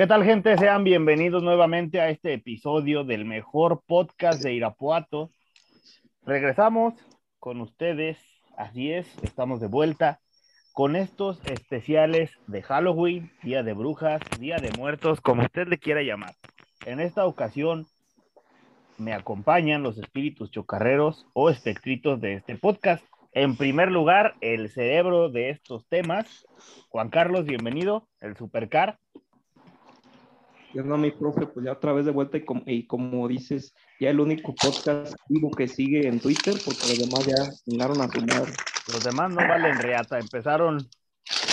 ¿Qué tal gente? Sean bienvenidos nuevamente a este episodio del mejor podcast de Irapuato. Regresamos con ustedes, así es, estamos de vuelta con estos especiales de Halloween, Día de Brujas, Día de Muertos, como usted le quiera llamar. En esta ocasión me acompañan los espíritus chocarreros o espectritos de este podcast. En primer lugar, el cerebro de estos temas, Juan Carlos, bienvenido, el Supercar. Yo no, mi profe, pues ya otra vez de vuelta y como, y como, dices, ya el único podcast vivo que sigue en Twitter, porque los demás ya llegaron a fumar. Los demás no valen reata, empezaron,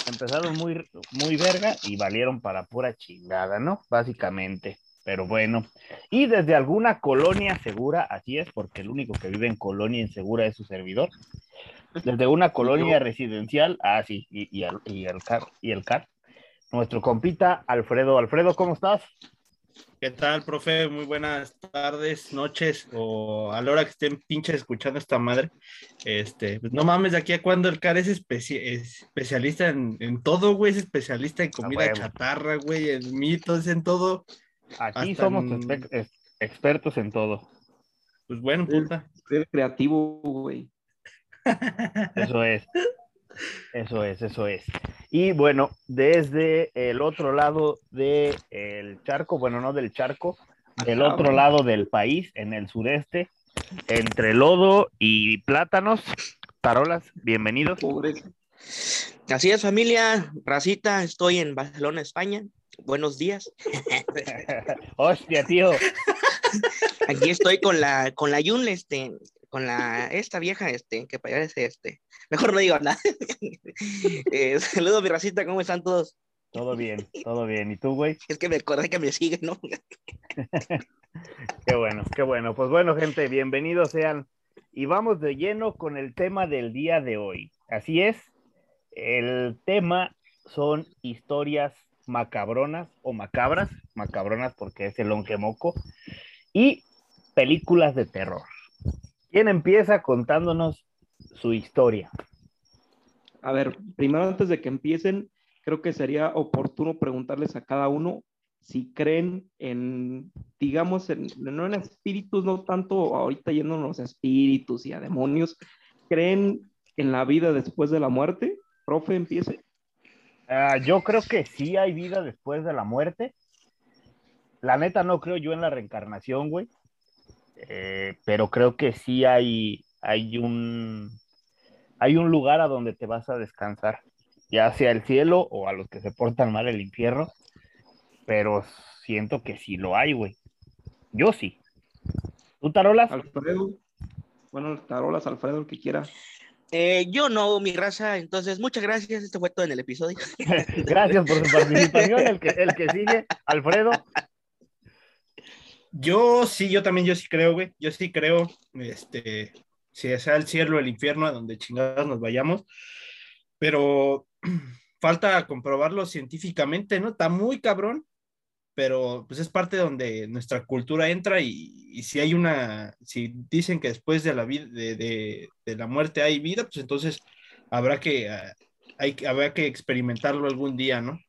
empezaron muy, muy verga y valieron para pura chingada, ¿no? Básicamente. Pero bueno, y desde alguna colonia segura, así es, porque el único que vive en colonia insegura es su servidor. Desde una colonia residencial, ah, sí, y, y, el, y el car, y el car, nuestro compita Alfredo. Alfredo, ¿cómo estás? ¿Qué tal, profe? Muy buenas tardes, noches, o a la hora que estén pinches escuchando esta madre. Este, pues no mames, de aquí a cuando el CAR es, especi es especialista en, en, todo, güey, es especialista en comida ah, chatarra, güey, en mitos, en todo. Aquí somos en... expertos en todo. Pues bueno, puta. Es creativo, güey. Eso es. Eso es, eso es. Y bueno, desde el otro lado del el charco, bueno, no del charco, del otro lado del país, en el sureste, entre lodo y plátanos. Tarolas, bienvenidos. Así es, familia, racita, estoy en Barcelona, España. Buenos días. Hostia, tío. Aquí estoy con la, con la Yun, este, con la, esta vieja, este, que parece, este, mejor no digo nada. eh, saludos, mi racita, ¿cómo están todos? Todo bien, todo bien. ¿Y tú, güey? Es que me acordé que me siguen, ¿no? qué bueno, qué bueno. Pues bueno, gente, bienvenidos sean. Y vamos de lleno con el tema del día de hoy. Así es, el tema son historias macabronas o macabras, macabronas porque es el onquemoco, y películas de terror. ¿Quién empieza contándonos su historia? A ver, primero antes de que empiecen, creo que sería oportuno preguntarles a cada uno si creen en, digamos, en, no en espíritus, no tanto ahorita yéndonos a espíritus y a demonios, ¿creen en la vida después de la muerte? Profe, empiece. Uh, yo creo que sí hay vida después de la muerte. La neta no creo yo en la reencarnación, güey. Eh, pero creo que sí hay, hay, un, hay un lugar a donde te vas a descansar, ya sea el cielo o a los que se portan mal el infierno, pero siento que sí lo hay, güey. Yo sí. ¿Tú, Tarolas? Alfredo. Bueno, Tarolas, Alfredo, el que quiera. Eh, yo no, mi raza, entonces muchas gracias. Este fue todo en el episodio. gracias por su participación. El que, el que sigue, Alfredo. Yo sí, yo también, yo sí creo, güey. Yo sí creo, este, si sea el cielo el infierno, a donde chingados nos vayamos. Pero falta comprobarlo científicamente, ¿no? Está muy cabrón, pero pues es parte donde nuestra cultura entra y, si hay una, si dicen que después de la vida, de, de, la muerte hay vida, pues entonces habrá que, uh, hay, habrá que experimentarlo algún día, ¿no?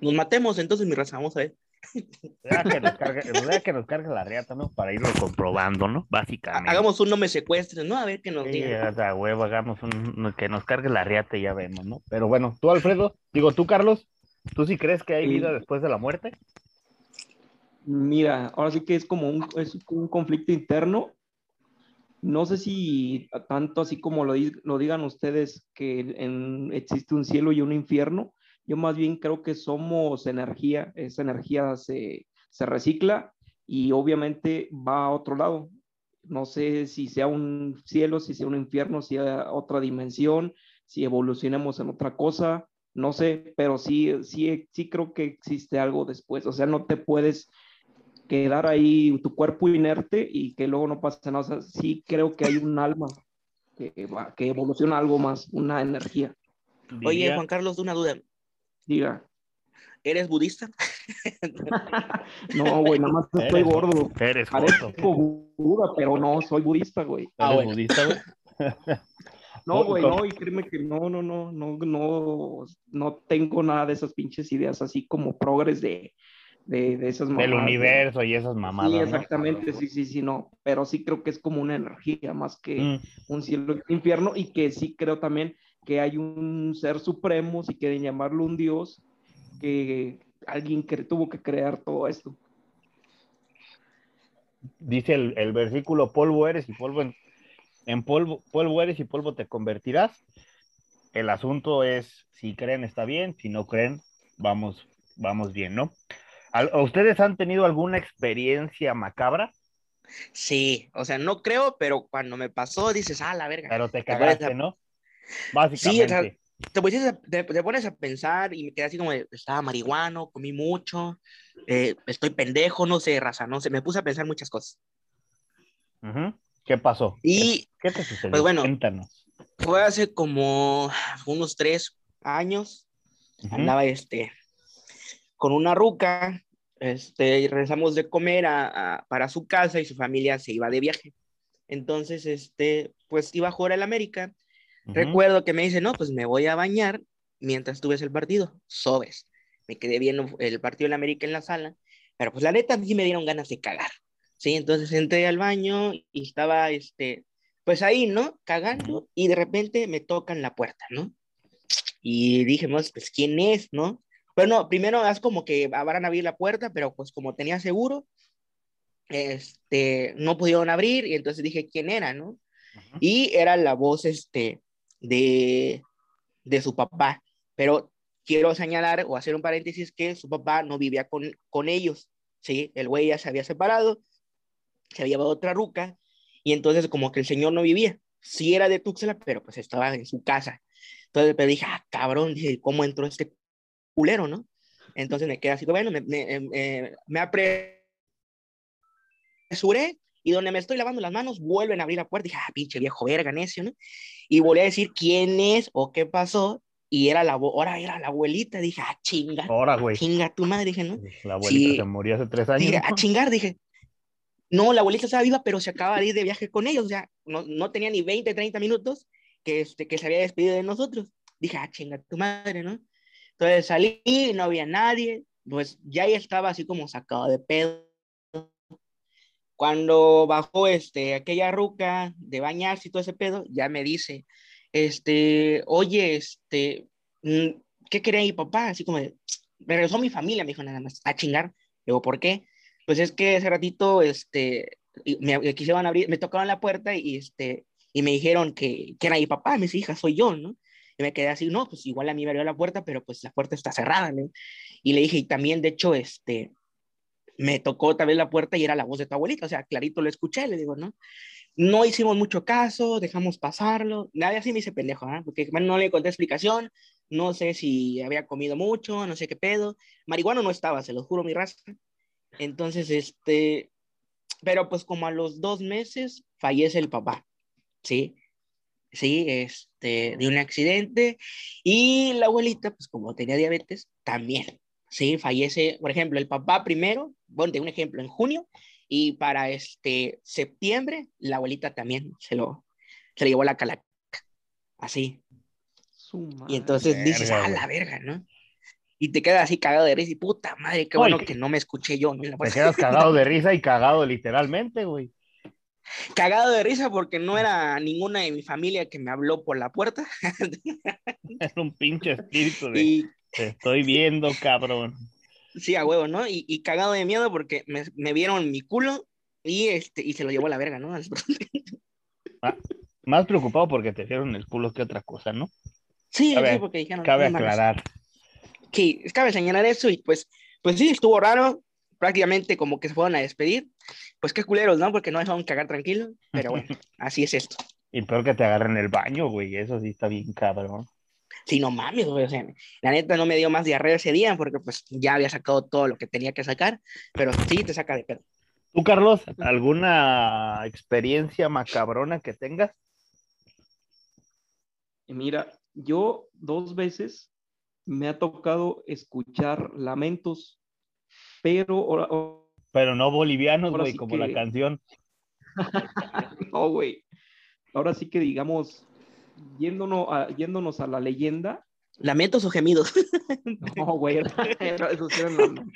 Nos matemos entonces, mi raza, vamos a ver. Ya que, nos cargue, ya que nos cargue la riata, ¿no? Para irlo comprobando, ¿no? Básicamente. Hagamos un no me secuestres, ¿no? A ver qué nos sí, digan. Da huevo, hagamos un que nos cargue la riata y ya vemos, ¿no? Pero bueno, tú, Alfredo, digo, tú, Carlos, ¿tú sí crees que hay sí. vida después de la muerte? Mira, ahora sí que es como un, es un conflicto interno. No sé si tanto así como lo, lo digan ustedes que en, existe un cielo y un infierno, yo más bien creo que somos energía, esa energía se, se, recicla y obviamente va a otro lado. No sé si sea un cielo, si sea un infierno, si sea otra dimensión, si evolucionemos en otra cosa, no sé, pero sí, sí, sí creo que existe algo después. O sea, no te puedes quedar ahí tu cuerpo inerte y que luego no pase nada. O sea, sí creo que hay un alma que, va, que evoluciona algo más, una energía. Oye, Juan Carlos, una duda. Diga. ¿Eres budista? no, güey, nada más estoy eres, gordo. Eres gordo. Buda, pero no, soy budista, güey. Ah, bueno. budista, güey? no, güey, no, y créeme que no, no, no, no, no, no tengo nada de esas pinches ideas así como progres de, de, de esas Del mamadas, ¿no? universo y esas mamadas. Sí, ¿no? exactamente, sí, sí, sí, no, pero sí creo que es como una energía más que Mm, un cielo y un infierno y que sí creo también que hay un ser supremo, si quieren llamarlo un dios, que alguien que tuvo que crear todo esto. dice el, el versículo, polvo eres y polvo en, en polvo, polvo eres y polvo te convertirás. El asunto es, si creen está bien, si no creen, vamos, vamos bien, ¿no? ¿Al- ¿Ustedes han tenido alguna experiencia macabra? Sí, o sea, no creo, pero cuando me pasó dices, ah, la verga. Pero te cagaste, a- ¿no? Sí, Básicamente. o sea, te, pones a, te- te pones a pensar y me quedé así como, de, estaba marihuano, comí mucho, eh, estoy pendejo, no sé, raza, no sé, me puse a pensar muchas cosas. ¿Qué pasó? Y ¿Qué te sucedió? Pues bueno. Cuéntanos. fue hace como unos tres años, Ujú. andaba este, con una ruca, este, y regresamos de comer a, a- para su casa y su familia se iba de viaje. Entonces, este, pues iba a jugar al América. Recuerdo que me dice, no, pues me voy a bañar mientras tú ves el partido. Sobes. Me quedé viendo el partido del América en la sala, pero pues la neta sí me dieron ganas de cagar. Sí, entonces entré al baño y estaba, este, pues ahí, ¿no? Cagando y de repente me tocan la puerta, ¿no? Y dije, pues, pues, ¿quién es, no? Bueno, primero es como que van a abrir la puerta, pero pues como tenía seguro, este, no pudieron abrir y entonces dije, ¿quién era, no? Y era la voz este, de, de su papá. Pero quiero señalar o hacer un paréntesis que su papá no vivía con, con ellos, ¿sí? El güey ya se había separado, se había llevado otra ruca, y entonces como que el señor no vivía. Sí era de Tuxtla, pero pues estaba en su casa. Entonces me dije, ah, cabrón, dije, ¿cómo entró este culero, no? Entonces me quedé así, bueno, me, me, eh, me apresuré y donde me estoy lavando las manos, vuelven a abrir la puerta. Dije, ah, pinche viejo verga, necio, ¿no? Y volví a decir quién es o qué pasó. Y era la, ahora era la abuelita. Dije, ah, chinga, Ahora, güey. chinga tu madre. Dije, ¿no? La abuelita Sí. se murió hace tres años. Dije, ¿no? a chingar, dije. No, la abuelita estaba viva, pero se acaba de ir de viaje con ellos. O sea, no, no tenía ni 20, 30 minutos que, este, que se había despedido de nosotros. Dije, ah, chinga tu madre, ¿no? Entonces salí, no había nadie. Pues ya estaba así como sacado de pedo. Cuando bajó este, aquella ruca de bañarse y todo ese pedo, ya me dice, este, oye, este, mm, ¿qué quería mi papá? Así como me regresó mi familia, me dijo nada más, a chingar. Digo, ¿por qué? Pues es que ese ratito, este, me, me quisieron abrir, me tocaron la puerta y, este, y me dijeron que, que era mi papá, me dice, hija, soy yo, ¿no? Y me quedé así, no, pues igual a mí me abrió la puerta, pero pues la puerta está cerrada, ¿no? Y le dije, y también, de hecho, este, me tocó otra vez la puerta y era la voz de tu abuelita, o sea, clarito lo escuché, le digo, ¿no? No hicimos mucho caso, dejamos pasarlo, nadie así me dice pendejo, ¿ah? Porque no le conté explicación, no sé si había comido mucho, no sé qué pedo, marihuana no estaba, se lo juro, mi raza. Entonces, este, pero pues como a los dos meses fallece el papá, ¿sí? Sí, este, de un accidente y la abuelita, pues como tenía diabetes, también, ¿sí? Fallece, por ejemplo, el papá primero, bueno, de un ejemplo, en junio, y para este septiembre, la abuelita también se lo, se le llevó la calaca, así. Su Y entonces verga, dices, ah, la verga, ¿no? Y te quedas así cagado de risa y puta madre, qué Oye, bueno que- que no me escuché yo, Te quedas cagado de risa y cagado literalmente, güey. Cagado de risa porque no era ninguna de mi familia que me habló por la puerta. Es un pinche espíritu de y te estoy viendo, cabrón. Sí, a huevo, ¿no? Y, y cagado de miedo porque me, me vieron mi culo y, este, y se lo llevó a la verga, ¿no? Más preocupado porque te dieron el culo que otra cosa, ¿no? Sí, Cabe- sí, porque dijeron. Cabe aclarar. Sí, cabe señalar eso y pues, pues sí, estuvo raro. Prácticamente como que se fueron a despedir. Pues qué culeros, ¿no? Porque no dejaron cagar tranquilo. Pero bueno, así es esto. Y peor que te agarren el baño, güey. Eso sí está bien cabrón. Sí, no mames, güey. O sea, la neta no me dio más diarrea ese día porque pues ya había sacado todo lo que tenía que sacar. Pero sí te saca de pedo. ¿Tú, Carlos, alguna experiencia macabrona que tengas? Mira, yo dos veces me ha tocado escuchar lamentos, pero ahora- ahora- Pero no bolivianos, güey, sí como la canción. no, güey. Ahora sí que digamos, yéndonos a, yéndonos a la leyenda, Lamentos o gemidos. no, güey, era- esos eran lamentos.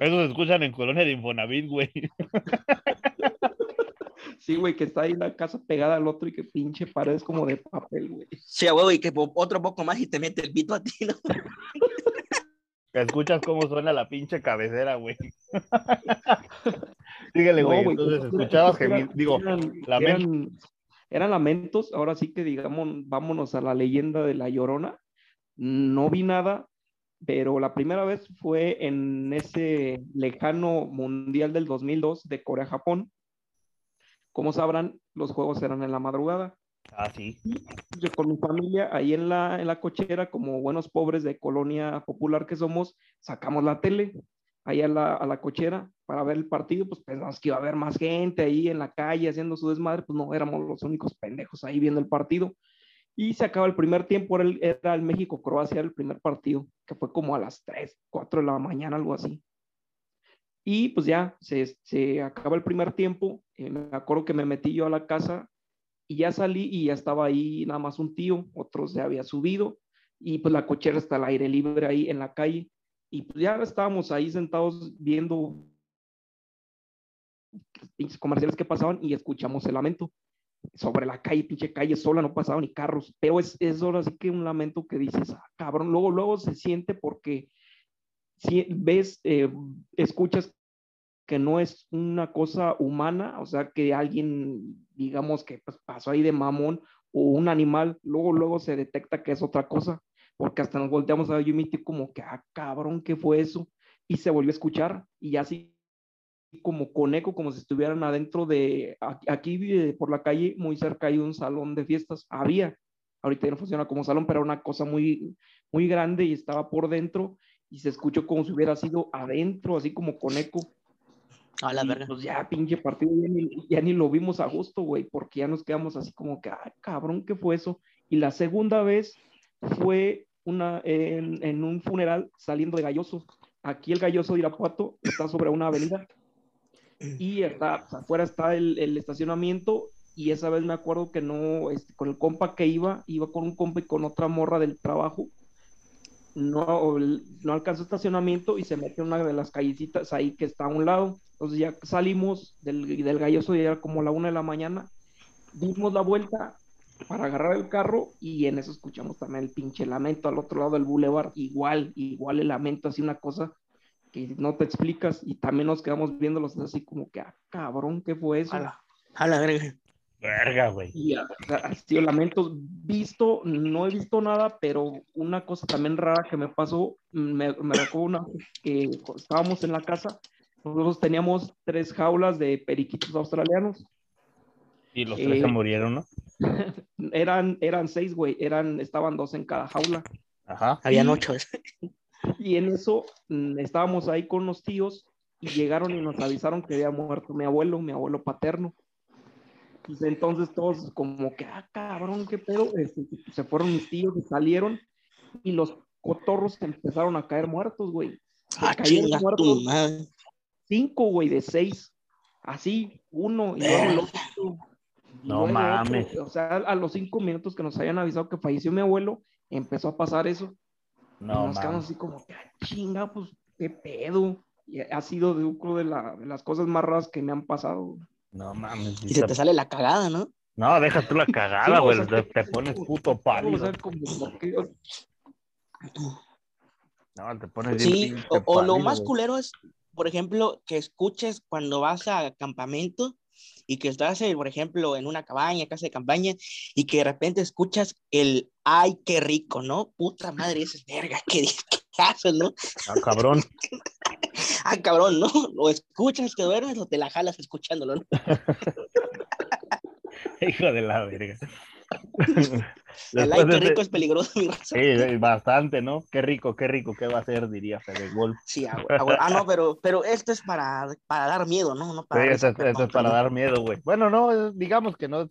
Eso se escuchan en Colonia de Infonavit, güey. Sí, güey, que está ahí la casa pegada al otro y que pinche pared como de papel, güey. Sí, a huevo, y que otro poco más y te mete el pito a ti, ¿no? Que escuchas cómo suena la pinche cabecera, güey. Síguele, No, güey. güey, Entonces escuchabas gemir, digo, eran, lamentos. eran, eran lamentos, ahora sí que digamos, vámonos a la leyenda de la Llorona. No vi nada, pero la primera vez fue en ese lejano Mundial del 2002 de Corea-Japón. Como sabrán, los juegos eran en la madrugada. Ah, sí. Yo con mi familia, ahí en la, en la cochera, como buenos pobres de colonia popular que somos, sacamos la tele ahí a la, cochera para ver el partido, pues pensamos que iba a haber más gente ahí en la calle haciendo su desmadre, pues no, éramos los únicos pendejos ahí viendo el partido. Y se acaba el primer tiempo, era el, era México-Croacia, el primer partido, que fue como a las 3, 4 de la mañana, algo así. Y pues ya, se, se acaba el primer tiempo, eh, me acuerdo que me metí yo a la casa y ya salí y ya estaba ahí nada más un tío, otro se había subido y pues la cochera está al aire libre ahí en la calle y pues ya estábamos ahí sentados viendo comerciales que pasaban y escuchamos el lamento. Sobre la calle, pinche calle sola, no pasaban ni carros, pero es, es ahora sí que un lamento que dices, ah, cabrón, luego, luego se siente porque si ves, eh, escuchas que no es una cosa humana, o sea, que alguien, digamos, que pues, pasó ahí de mamón o un animal, luego, luego se detecta que es otra cosa, porque hasta nos volteamos a ver yo y mi tío como que, ah, cabrón, ¿qué fue eso? Y se volvió a escuchar y así como con eco, como si estuvieran adentro de, aquí, eh, por la calle, muy cerca hay un salón de fiestas, había, ahorita ya no funciona como salón, pero era una cosa muy, muy grande y estaba por dentro y se escuchó como si hubiera sido adentro, así como con eco. A la verga. Pues ya, pinche partido, ya ni, ya ni lo vimos a gusto, güey, porque ya nos quedamos así como que, ah, cabrón, ¿qué fue eso? Y la segunda vez fue una, en, en un funeral saliendo de Galloso. Aquí el Galloso de Irapuato está sobre una avenida y está, pues, afuera está el, el estacionamiento y esa vez me acuerdo que no, este, con el compa que iba, iba con un compa y con otra morra del trabajo, no, no alcanzó estacionamiento y se metió en una de las callecitas ahí que está a un lado. Entonces ya salimos del, del galloso y era como la una de la mañana, dimos la vuelta para agarrar el carro y en eso escuchamos también el pinche lamento al otro lado del bulevar, igual, igual el lamento, así una cosa que no te explicas y también nos quedamos viéndolos así como que, ah, cabrón, ¿qué fue eso? A la, a la verga. Verga, güey. Y así lamentos, visto, no he visto nada, pero una cosa también rara que me pasó, me, me recuerdo una que estábamos en la casa, nosotros teníamos tres jaulas de periquitos australianos, Y los tres Eh, se murieron, ¿no? eran, eran seis, güey, eran, estaban dos en cada jaula. Ajá. Habían ocho. Y en eso mm, estábamos ahí con los tíos y llegaron y nos avisaron que había muerto mi abuelo, mi abuelo paterno. Pues entonces todos como que, ah, cabrón, qué pedo. Este, se fueron mis tíos y salieron y los cotorros empezaron a caer muertos, güey. Se Ah, cayeron chinga tu muertos madre. cinco, güey, de seis. Así, uno y luego el otro. Y No luego mames. O sea, a los cinco minutos que nos habían avisado que falleció mi abuelo, empezó a pasar eso. Y No, nos quedamos así como, que, "Ah, chinga, pues, qué pedo. Y ha sido de, de, la- de las cosas más raras que me han pasado. No mames. Y se te sale la cagada, ¿no? No, deja tú la Sí, cagada, o güey. sea, te, te pones puto O pálido. sea, como, como que- No, te pones bien Sí, pinche o, o lo pálido, más culero es, por ejemplo, que escuches cuando vas a campamento y que estás, eh, por ejemplo, en una cabaña, casa de campaña, y que de repente escuchas el ay, qué rico, ¿no? Puta madre, dices, verga, qué discazo, ¿no? Ah, cabrón. Ah, cabrón, ¿no? O escuchas, te duermes o te la jalas escuchándolo, ¿no? Hijo de la verga. El ay, qué rico es peligroso, mi raza. Sí, sí, bastante, ¿no? Qué rico, qué rico, qué va a ser, diría Fede Wolf. Sí, ah, ah. Ah, no, pero, pero esto es para, para dar miedo, ¿no? No Sí, para esto, risa, es- para dar miedo, güey. Bueno, no, es- digamos que no. es-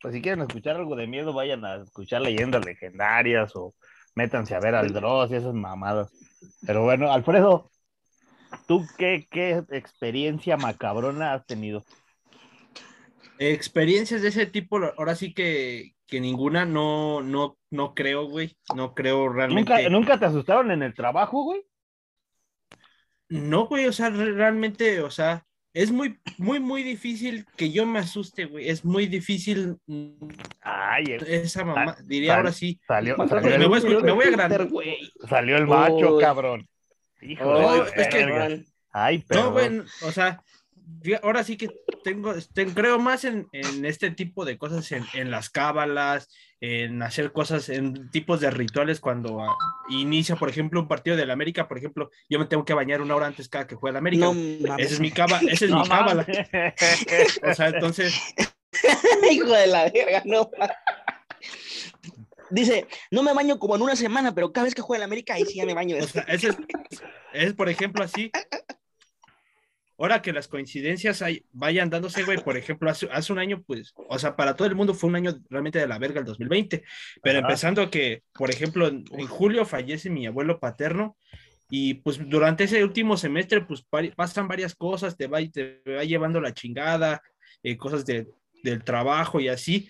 Pues si quieren escuchar algo de miedo, vayan a escuchar leyendas legendarias o métanse a ver al Dross y esas mamadas. Pero bueno, Alfredo, ¿tú qué, qué experiencia macabrona has tenido? Experiencias de ese tipo, ahora sí que, que ninguna, no, no, no creo, güey. No creo realmente. ¿Nunca, ¿Nunca te asustaron en el trabajo, güey? No, güey, o sea, re- realmente, o sea, es muy, muy, muy difícil que yo me asuste, güey. Es muy difícil mm, Ay, el- esa mamá. Sal- Diría sal- ahora sí. salió, salió, me el, voy a escu- me voy a agrandar. güey. salió el macho, Uy. cabrón. Hijo No, de es que-. Ay, No, perdón. güey, o sea, ahora sí que tengo, ten- creo más en, en este tipo de cosas, en, en las cábalas, en hacer cosas, en tipos de rituales cuando ah, inicia, por ejemplo, un partido del América, por ejemplo, yo me tengo que bañar una hora antes cada que juegue el América. No esa es mi cábala, esa es No mi cábala. O sea, entonces, Hijo de la verga, no. Dice, no me baño como en una semana, pero cada vez que juega en América, ahí sí ya me baño. o sea, ese es, es, por ejemplo, así. Ahora que las coincidencias hay- vayan dándose, güey, por ejemplo, hace, hace un año, pues, o sea, para todo el mundo fue un año realmente de la verga el 2020, pero Ajá. empezando que, por ejemplo, en, en julio fallece mi abuelo paterno y pues durante ese último semestre, pues pasan varias cosas, te va, te va llevando la chingada, eh, cosas de- del trabajo y así,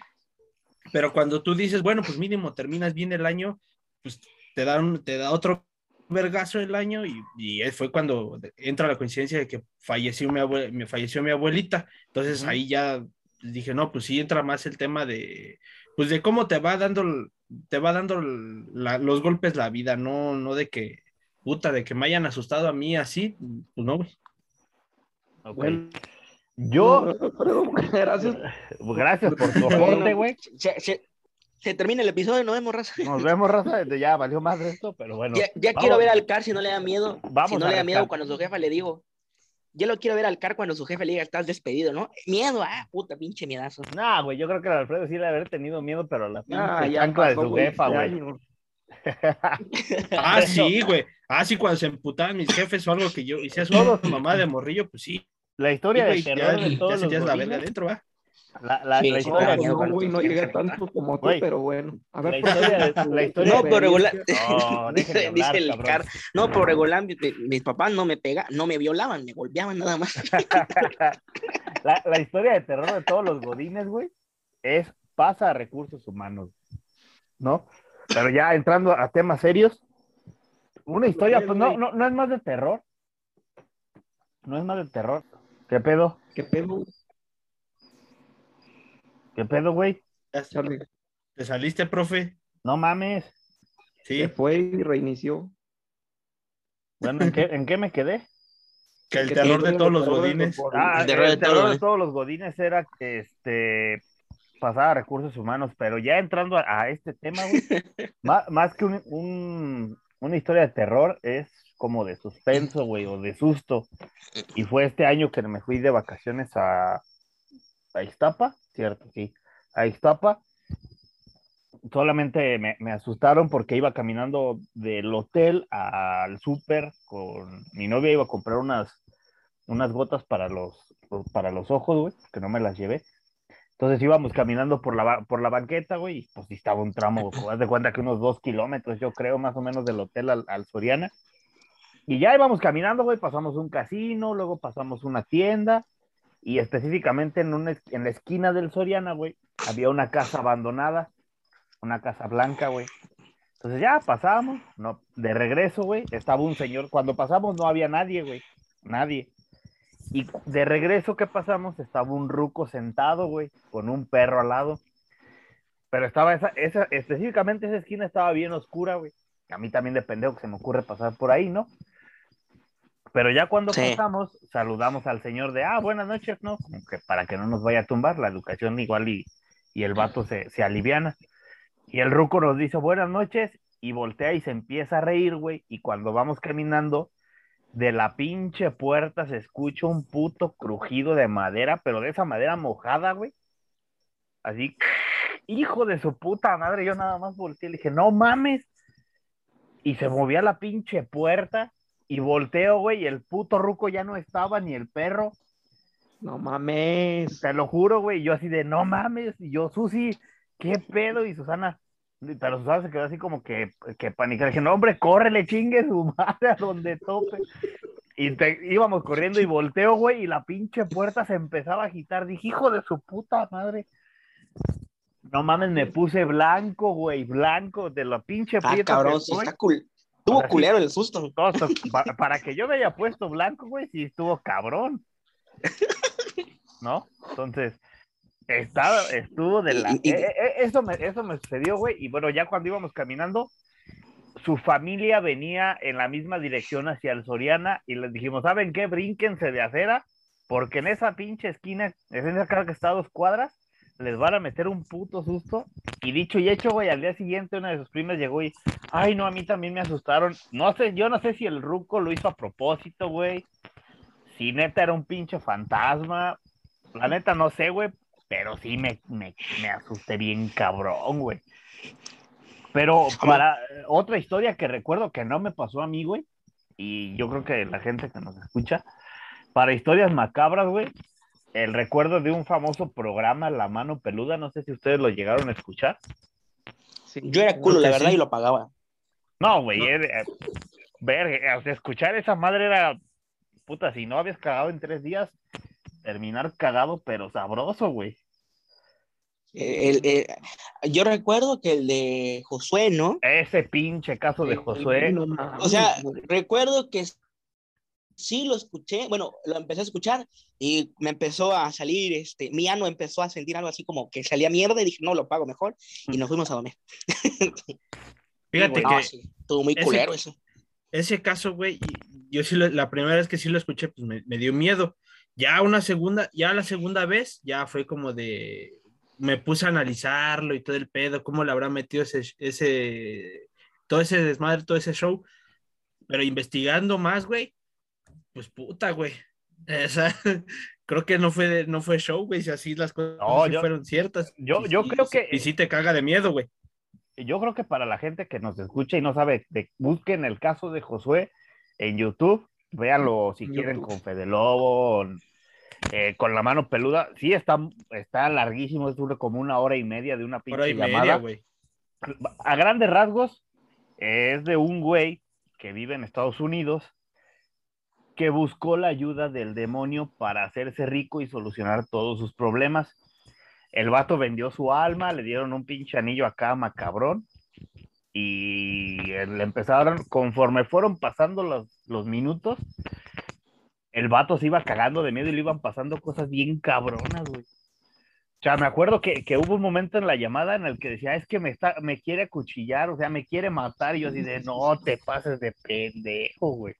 pero cuando tú dices, bueno, pues mínimo terminas bien el año, pues te da, un- te da otro vergazo el año y, y fue cuando entra la coincidencia de que falleció mi, abue- me falleció mi abuelita. Entonces ahí ya dije, no, pues sí entra más el tema de, pues de cómo te va dando, te va dando la- los golpes la vida, no, no de que, puta, de que me hayan asustado a mí así, pues no, güey. Ok. Bueno, Yo, gracias. gracias por tu aporte, güey. Se, termina el episodio, nos vemos, raza. Nos vemos, raza. Ya valió más de esto, pero bueno. ya ya quiero ver al Car si no le da miedo. Vamos si no a le da miedo cuando su jefa le digo. Yo lo quiero ver al Car cuando su jefe le diga, estás despedido, ¿no? Miedo, ah, puta, pinche miedazo. Nah, güey, yo creo que el Alfredo sí le haber tenido miedo, pero la pinche Ah, ya chancla de su güey, jefa, güey. Ah, sí, güey. Ah, sí, cuando se emputaban mis jefes o algo que yo hiciera su Todos. mamá de morrillo, pues sí. La historia güey, de ya, terror de ya sentías la verga adentro, ¿va? La, la, Sí, la historia, No, no, güey, no llegué tanto como tú, Güey. pero bueno. A ver, la historia de, la historia No, pero regular. No, dice, hablar, dice el cabrón. Car. No, pero regular, mi- mi- mis papás no me pegan, no me violaban, me golpeaban nada más. la, la historia de terror de todos los godines, güey, es pasa a recursos humanos, ¿no? Pero ya entrando a temas serios, una historia, pues no, no, no es más de terror. No es más de terror. ¿Qué pedo? ¿Qué pedo, ¿Qué pedo, güey? ¿Te saliste, profe? No mames. Sí, Se fue y reinició. Bueno, ¿en qué, en qué me quedé? que el Que terror de tiene todos el los terror de godines. los Ah, El terror de el terror todos, de todos los godines era este pasar a recursos humanos, pero ya entrando a, a este tema, güey, má- más, que un, un- una historia de terror, es como de suspenso, güey, o de susto. Y fue este año que me fui de vacaciones a, a Iztapa, cierto, sí, a Iztapa. Solamente me, me asustaron porque iba caminando del hotel al súper con mi novia, iba a comprar unas, unas gotas para los, para los ojos, güey, que no me las llevé. Entonces íbamos caminando por la, por la banqueta, güey, y pues estaba un tramo, haz de cuenta que unos dos kilómetros, yo creo, más o menos del hotel al, al Soriana. Y ya íbamos caminando, güey, pasamos un casino, luego pasamos una tienda, y específicamente en, una, en la esquina del Soriana, güey, había una casa abandonada, una casa blanca, güey. Entonces ya pasamos, no, de regreso, güey, estaba un señor, cuando pasamos no había nadie, güey, nadie. Y de regreso que pasamos estaba un ruco sentado, güey, con un perro al lado. Pero estaba esa, esa, específicamente esa esquina estaba bien oscura, güey. A mí también de pendejo que se me ocurre pasar por ahí, ¿no? Pero ya cuando Sí. pasamos, saludamos al señor de, ah, buenas noches, ¿no? Como que para que no nos vaya a tumbar la educación igual y, y el vato se, se aliviana. Y el ruco nos dice buenas noches y voltea y se empieza a reír, güey. Y cuando vamos caminando, de la pinche puerta se escucha un puto crujido de madera, pero de esa madera mojada, güey. Así, hijo de su puta madre, yo nada más volteé y le dije, no mames. Y se movía la pinche puerta y volteo, güey, y el puto ruco ya no estaba, ni el perro. No mames. Te lo juro, güey. Yo así de, no mames. Y yo, Susi, ¿qué pedo? Y Susana, pero Susana se quedó así como que, que panicada. Dije, no, hombre, córrele, chingue su madre a donde tope. Y te- íbamos corriendo y volteo, güey, y la pinche puerta se empezaba a agitar. Dije, hijo de su puta madre. No mames, me puse blanco, güey, blanco, de la pinche Ah, prieta cabrón, sí está cool. Tuvo sí. culero el susto. Para, para que yo me haya puesto blanco, güey, sí estuvo cabrón. ¿No? Entonces, estaba, estuvo de la... Y- y- eh, eh, eso, me, eso me sucedió, güey, y bueno, ya cuando íbamos caminando, su familia venía en la misma dirección hacia el Soriana y les dijimos, ¿saben qué? Brínquense de acera, porque en esa pinche esquina, en esa cara que está a dos cuadras, les van a meter un puto susto. Y dicho y hecho, güey, al día siguiente una de sus primas llegó y, ay, no, a mí también me asustaron. No sé, yo no sé si el ruco lo hizo a propósito, güey. Si neta era un pinche fantasma. La neta no sé, güey, pero sí me, me, me asusté bien cabrón, güey. Pero para eh, otra historia que recuerdo que no me pasó a mí, güey, y yo creo que la gente que nos escucha, para historias macabras, güey, el recuerdo de un famoso programa, La Mano Peluda, no sé si ustedes lo llegaron a escuchar. Sí, Yo era culo, la verdad, sí. y lo pagaba. No, güey, o sea, escuchar esa madre era, puta, si no habías cagado en tres días, terminar cagado, pero sabroso, güey. El- yo recuerdo que el de Josué, ¿no? Ese pinche caso de Josué, No O sea, recuerdo que sí lo escuché, bueno, lo empecé a escuchar y me empezó a salir, este, mi ano empezó a sentir algo así como que salía mierda y dije, no, lo pago mejor y nos fuimos a dormir. Fíjate No, que sí, estuvo muy ese- culero eso. ese caso, güey, yo sí, lo- la primera vez que sí lo escuché, pues me, me dio miedo. Ya una segunda, ya la segunda vez, ya fue como de, me puse a analizarlo y todo el pedo, cómo le habrá metido ese, ese, todo ese desmadre, todo ese show. Pero investigando más, güey, pues puta, güey. O sea, creo que no fue, no fue show, güey, si así las cosas No, yo- fueron ciertas. yo- Y yo sí- creo que- Y sí te caga de miedo, güey. yo creo que para la gente que nos escucha y no sabe, de, busquen el caso de Josué en YouTube, véanlo si quieren con Fede Lobo, eh, con la mano peluda, sí está, está larguísimo, es como una hora y media de una pinche Hora y llamada. media, güey. a grandes rasgos, es de un güey que vive en Estados Unidos buscó la ayuda del demonio para hacerse rico y solucionar todos sus problemas. El vato vendió su alma, le dieron un pinche anillo acá macabrón y le empezaron, conforme fueron pasando los, los minutos, el vato se iba cagando de miedo y le iban pasando cosas bien cabronas, güey. O sea, me acuerdo que, que hubo un momento en la llamada en el que decía, es que me, está, me quiere cuchillar, o sea, me quiere matar. Y yo así de, no te pases de pendejo, güey.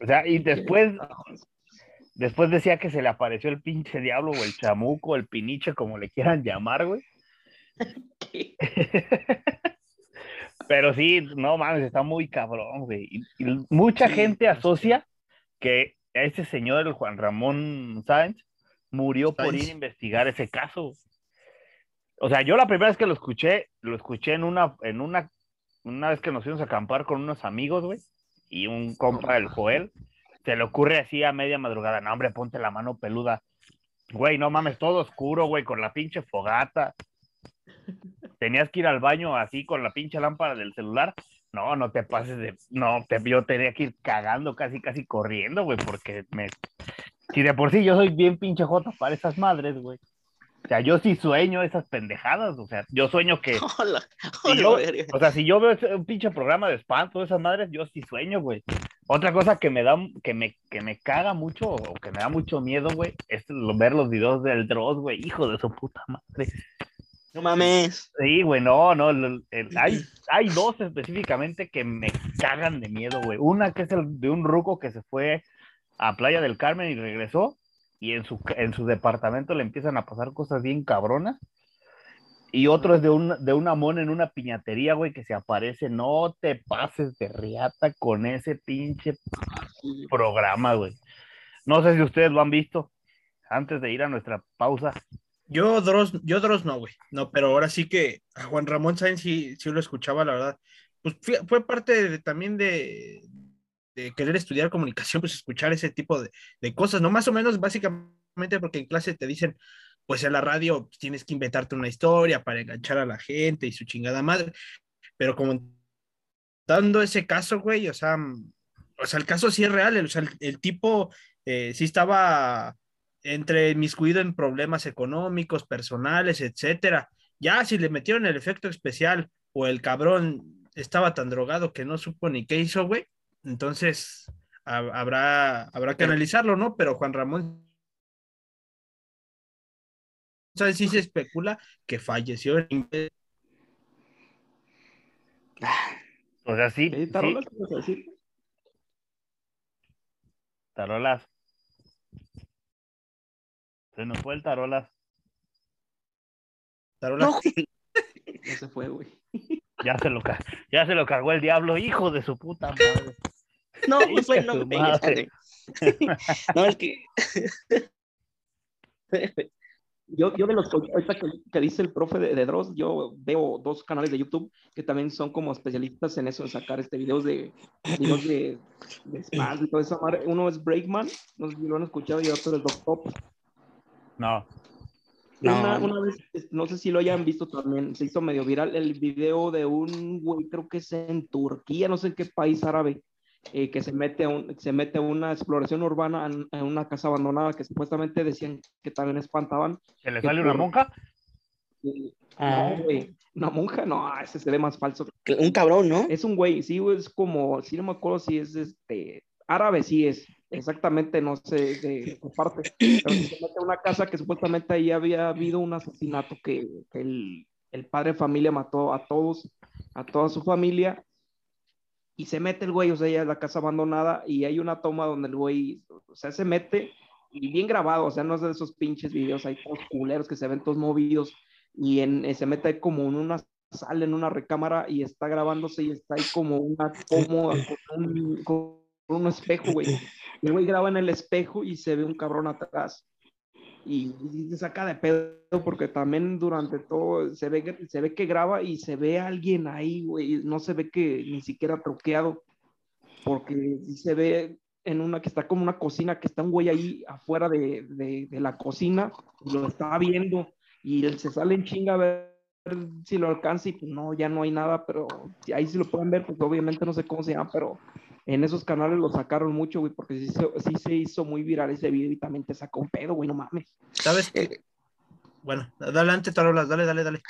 O sea, y después, después decía que se le apareció el pinche diablo o el chamuco, el piniche, como le quieran llamar, güey. Pero sí, no mames, está muy cabrón, güey. Y, y mucha gente asocia que ese señor, el Juan Ramón Sáenz, murió por ir a investigar ese caso. O sea, yo la primera vez que lo escuché, lo escuché en una, en una, una vez que nos fuimos a acampar con unos amigos, güey, y un compa, el Joel, se le ocurre así a media madrugada, no, hombre, ponte la mano peluda. Güey, no mames, todo oscuro, güey, con la pinche fogata. Tenías que ir al baño así con la pinche lámpara del celular. No, no te pases de. No, te, yo tenía que ir cagando casi, casi corriendo, güey, porque me. Si de por sí yo soy bien pinche jota para esas madres, güey. O sea, yo sí sueño esas pendejadas. O sea, yo sueño que. Hola, Si hola, yo- verga. o sea, si yo veo un pinche programa de espanto, esas madres, yo sí sueño, güey. Otra cosa que me da, que me, que me caga mucho o que me da mucho miedo, güey, es ver los videos del Dross, güey, hijo de su puta madre. No mames. Sí, güey, no, no, el- el- hay, hay dos específicamente que me cagan de miedo, güey. Una que es el de un ruco que se fue a Playa del Carmen y regresó, y en su, en su departamento le empiezan a pasar cosas bien cabronas. Y otro es de, un, de una mona en una piñatería, güey, que se aparece. No te pases de riata con ese pinche programa, güey. No sé si ustedes lo han visto antes de ir a nuestra pausa. Yo Dross, yo Dross no, güey. No, pero ahora sí que a Juan Ramón Sáenz sí, sí lo escuchaba, la verdad. Pues fue parte de- también de, de querer estudiar comunicación, pues escuchar ese tipo de, de cosas, ¿no? Más o menos, básicamente, porque en clase te dicen, pues en la radio tienes que inventarte una historia para enganchar a la gente y su chingada madre. Pero como dando ese caso, güey, o sea, mm, o sea, el caso sí es real, el, o sea, el tipo eh, sí estaba entre miscuido en problemas económicos, personales, etcétera. Ya si le metieron el efecto especial o el cabrón estaba tan drogado que no supo ni qué hizo, güey. Entonces, ha- habrá, habrá que analizarlo, ¿no? Pero Juan Ramón, ¿sabes si se especula que falleció en O sea, sí, ¿Qué sí, tarolas decir? tarolas. Se nos fue el tarolas. Tarola? No, Ya se fue, güey. Ya se lo, ya se lo cargó el diablo, hijo de su puta madre. no, Hija no me madre. padre. No, es que. Yo, yo de los, ahorita que, dice el profe de, de Dross, yo veo dos canales de YouTube que también son como especialistas en eso, en sacar este videos de, videos de, de y esa madre. Uno es Breakman, no sé si lo han escuchado, y otro es Doc Top. No, No. Una, una vez, no sé si lo hayan visto también, se hizo medio viral el video de un güey, creo que es en Turquía, no sé en qué país árabe, eh, que se mete, a un- se mete a una exploración urbana en, en una casa abandonada que supuestamente decían que también espantaban. ¿se le Que sale una monja? Ah. No, güey, una monja, no, ese se ve más falso. Un cabrón, ¿no? Es un güey, sí, güey, es como, sí, no me acuerdo si es este, árabe, sí es, exactamente, no sé de qué parte, pero se mete a una casa que supuestamente ahí había habido un asesinato que, que el, el padre de familia mató a todos, a toda su familia, y se mete el güey, o sea, ya es la casa abandonada, y hay una toma donde el güey, o sea, se mete, y bien grabado, o sea, no es de esos pinches videos ahí todos culeros que se ven todos movidos, y en, eh, se mete como en una sale en una recámara y está grabándose y está ahí como una cómoda con un, con un espejo, güey. El güey graba en el espejo y se ve un cabrón atrás. Y, se saca de pedo porque también durante todo se ve, se ve que graba y se ve a alguien ahí, güey. No se ve que ni siquiera truqueado. Porque se ve en una que está como una cocina, que está un güey ahí afuera de, de, de la cocina y lo está viendo. Y él se sale en chinga a ver si lo alcanza y pues no, ya no hay nada, pero ahí sí lo pueden ver, pues obviamente no sé cómo se llama, pero en esos canales lo sacaron mucho, güey, porque sí se, sí se hizo muy viral ese video y también te sacó un pedo, güey, no mames. ¿Sabes? Eh, Bueno, adelante, Tarolas, dale, dale, dale.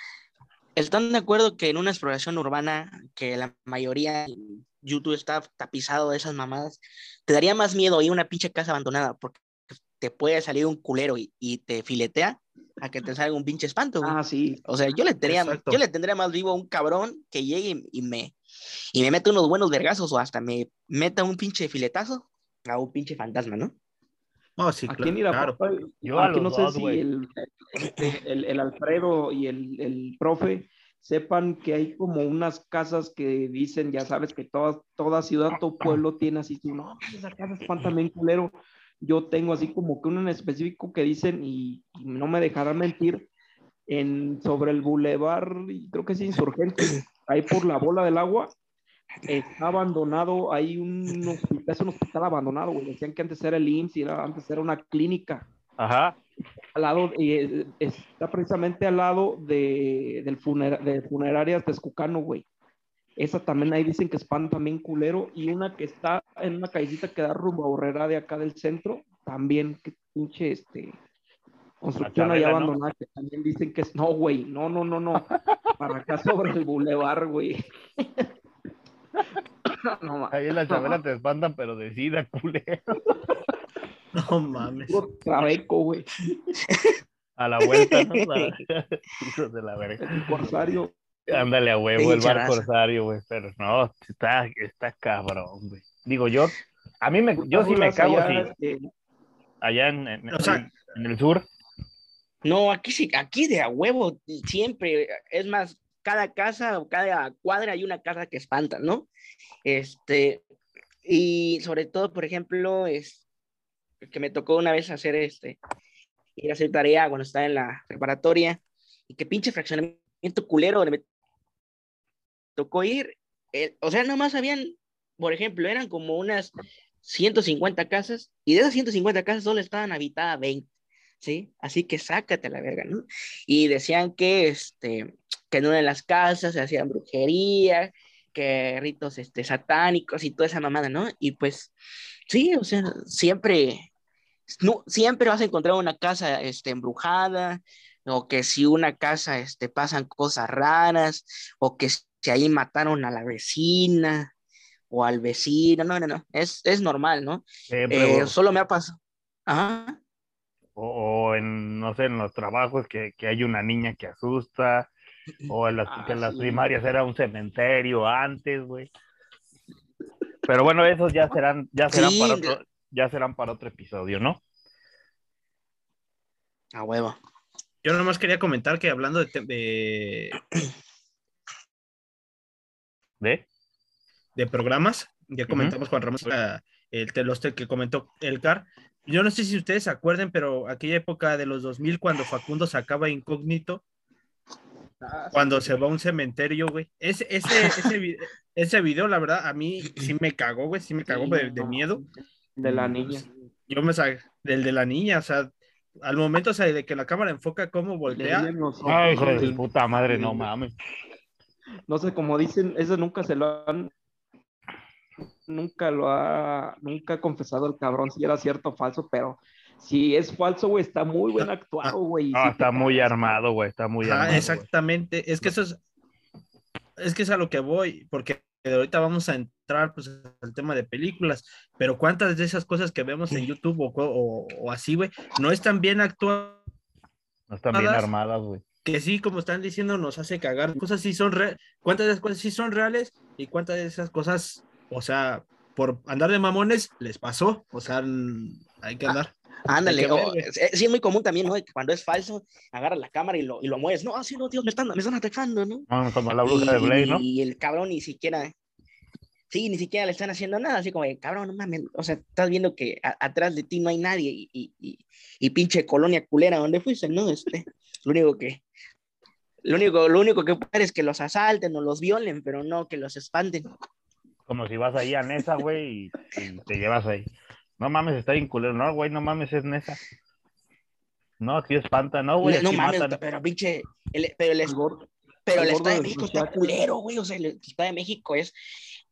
¿Están de acuerdo que en una exploración urbana, que la mayoría en YouTube está tapizado de esas mamadas, te daría más miedo ir a una pinche casa abandonada porque te puede salir un culero y, y te filetea a que te salga un pinche espanto, güey? Ah, sí. O sea, yo le tendría, Exacto. yo le tendría más vivo a un cabrón que llegue y, y me y me mete unos buenos vergazos o hasta me meta un pinche filetazo a un pinche fantasma, ¿no? No, sí, Aquí en claro. Irapuato, Yo a aquí no sé si el, el, el Alfredo y el, el profe sepan que hay como unas casas que dicen, ya sabes, que toda, toda ciudad, todo pueblo tiene así, no, esa casa espanta bien culero. Yo tengo así como que uno en específico que dicen, y, y no me dejarán mentir, en, sobre el bulevar, y creo que es insurgente, ahí por la bola del agua, está abandonado, hay un hospital, es un hospital abandonado, güey. Decían que antes era el IMSS y era, antes era una clínica. Ajá. Al lado, eh, está precisamente al lado de, del funera, de funerarias Texcucano, güey. Esa también ahí dicen que espanta también culero. Y una que está en una callecita que da rumbo a Borrera de acá del centro, también, que pinche, este, construcción ahí abandonada, que también dicen que es, no, güey, no, no, no, no, para acá sobre el bulevar, güey. no, Ahí en la chabela te espantan, pero decida, culero. No mames. puro trabeco, güey, A la vuelta, ¿no? Hijos de la verga. el corsario. Ándale a huevo Sí, el bar corsario, güey. Pero no, está, está cabrón, güey. Digo, yo, a mí me, yo sí me cago allá, sí, este, allá en, en- O sea- en- en el sur. No, aquí sí, aquí de a huevo, siempre, es más, cada casa o cada cuadra hay una casa que espanta, ¿no? Este, y sobre todo, por ejemplo, es que me tocó una vez hacer este, ir a hacer tarea cuando estaba en la preparatoria, y que pinche fraccionamiento culero, donde me tocó ir, eh, o sea, nomás habían, por ejemplo, eran como unas 150 casas, y de esas 150 casas solo estaban habitadas 20. ¿sí? Así que sácate la verga, ¿no? Y decían que, este, que en una de las casas se hacían brujería, que ritos, este, satánicos y toda esa mamada, ¿no? Y pues, sí, o sea, siempre, siempre vas a encontrar una casa, este, embrujada, o que si una casa, este, pasan cosas raras, o que si ahí mataron a la vecina o al vecino, no, no, no, es, es normal, ¿no? Siempre, Eh, solo me ha pasado. Ajá. o, o en, no sé, en los trabajos que, que hay una niña que asusta, o en las, Ah, que en las sí. primarias era un cementerio antes, güey. Pero bueno, esos ya serán, ya serán Sí, para otro, ya serán para otro episodio, ¿no? A huevo. Yo nomás quería comentar que hablando de, ¿De? de programas, ya comentamos Juan Ramón ah, el teloste que comentó Elcar. Yo no sé si ustedes se acuerden, pero aquella época de los 2000 cuando Facundo sacaba Incógnito, cuando se va a un cementerio, güey. Ese, ese, ese, ese video, la verdad, a mí sí me cagó, güey, sí me cagó Sí, de, miedo. De la niña. Yo me sa del de la niña, o sea, al momento, o sea, de que la cámara enfoca cómo voltea, los Ay, hijo de puta madre, no mames. No sé, como dicen, eso nunca se lo han, nunca lo ha, nunca ha confesado el cabrón si era cierto o falso, pero si es falso, güey, está muy bien actuado, güey. te está muy armado, güey, está muy armado. exactamente. Es que eso es, es que es a lo que voy, porque ahorita vamos a entrar pues, al tema de películas, pero cuántas de esas cosas que vemos en YouTube o, o, o así, güey, no están bien actuadas, No están bien armadas, güey. Que sí, como están diciendo, nos hace cagar. Cosas sí son reales, cuántas de esas cosas sí son reales y cuántas de esas cosas, o sea, por andar de mamones les pasó, o sea, n- hay que andar. Ándale, Hay que o- sí es muy común también, ¿no? Que cuando es falso, agarras la cámara y lo, y lo mueves. No, así no, Dios, me están, me están atacando, ¿no? No, como la bruja de y, Blade, ¿no? y el cabrón ni siquiera, sí, ni siquiera le están haciendo nada, así como, de, cabrón, no mames, o sea, estás viendo que a- atrás de ti no hay nadie y, y, y, y pinche colonia culera, ¿dónde fuiste? No, este, lo único que, lo único, lo único que puede es que los asalten o los violen, pero no que los espanten. Como si vas ahí a Nesa, güey, y, y te llevas ahí. No mames, está bien culero. No, güey, no mames, es Nesa. No, aquí espanta, no, güey. no mames, matan. pero pinche, el- pero el, El gordo. Pero El Estado de de México está culero, güey. O sea, el Estado de México es.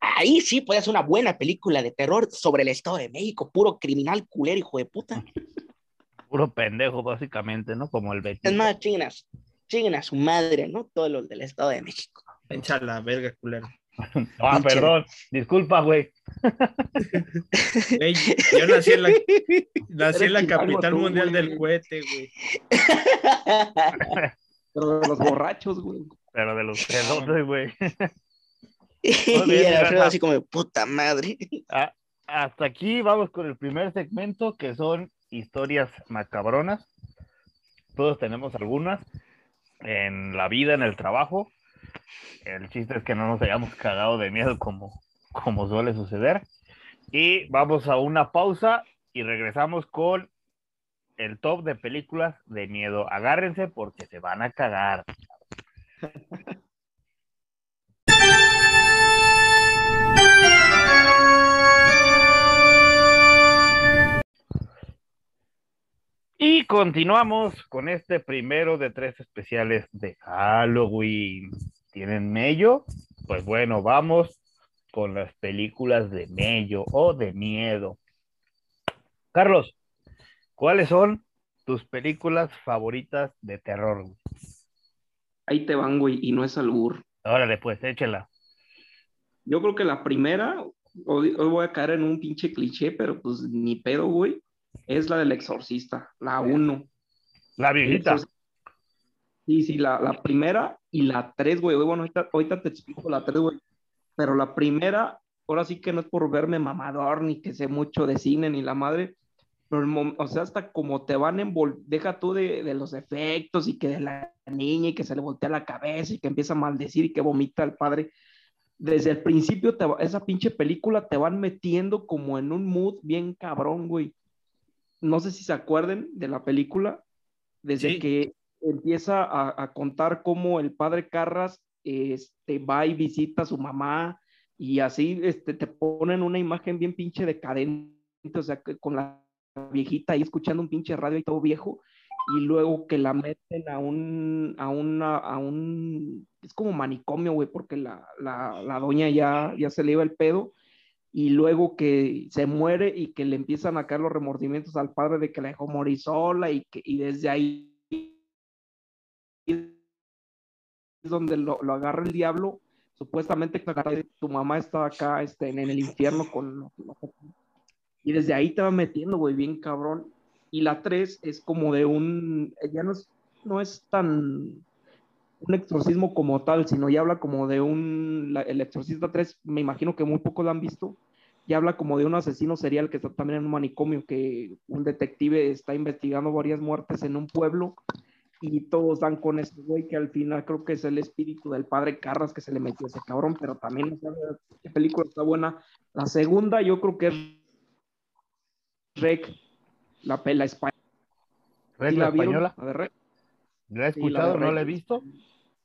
Ahí sí puede hacer una buena película de terror sobre el Estado de México. Puro criminal culero, hijo de puta. Puro pendejo, básicamente, ¿no? Como el Betty. Es más, chinguen chinguen a su madre, ¿no? Todos los del Estado de México. Echa la verga, culero. Ah, pinche- perdón. Disculpa, güey. Ey, yo nací en la, nací en la capital tú, mundial güey. del cohete, güey. Pero de los borrachos, güey. Pero de los pedotes, güey. y el así como, de puta madre. Ah, hasta aquí vamos con el primer segmento, que son historias macabronas. Todos tenemos algunas en la vida, en el trabajo. El chiste es que no nos hayamos cagado de miedo como, como suele suceder. Y vamos a una pausa y regresamos con el top de películas de miedo. Agárrense porque se van a cagar. Y continuamos con este primero de tres especiales de Halloween. ¿Tienen mello? Pues bueno, vamos con las películas de mello o de miedo. Carlos, ¿cuáles son tus películas favoritas de terror? güey? Ahí te van, güey, y no es albur. Órale, pues, échela. Yo creo que la primera, hoy, hoy voy a caer en un pinche cliché, pero pues ni pedo, güey, es la del exorcista, la uno. La viejita. Sí, sí, la, la primera y la tres, güey. Bueno, ahorita, ahorita te explico la tres, güey. Pero la primera, ahora sí que no es por verme mamador, ni que sé mucho de cine, ni la madre. Pero, el o sea, hasta como te van envol... Deja tú de, de los efectos y que de la niña y que se le voltea la cabeza y que empieza a maldecir y que vomita al padre. Desde el principio, te va- esa pinche película te van metiendo como en un mood bien cabrón, güey. No sé si se acuerden de la película, desde Sí. que empieza a, a contar cómo el padre Carras este, va y visita a su mamá y así este, te ponen una imagen bien pinche decadente, o sea, que con la viejita ahí escuchando un pinche radio y todo viejo, y luego que la meten a un, a una, a un, es como manicomio, güey, porque la, la, la doña ya, ya se le iba el pedo, y luego que se muere y que le empiezan a caer los remordimientos al padre de que la dejó morir sola y, que, y desde ahí es donde lo, lo agarra el diablo supuestamente tu mamá está acá este, en el infierno con... Y desde ahí te va metiendo, güey, bien cabrón. Y la 3 es como de un... Ya no es, no es tan un exorcismo como tal, sino ya habla como de un... el exorcista 3, me imagino que muy pocos lo han visto, y habla como de un asesino serial que está también en un manicomio, que un detective está investigando varias muertes en un pueblo y todos dan con este güey que al final creo que es el espíritu del padre Carras que se le metió ese cabrón, pero también no sabe qué película está buena. La segunda yo creo que es Rec, la pela española. ¿Rec la, española? La, de ¿La he escuchado? ¿No la he visto?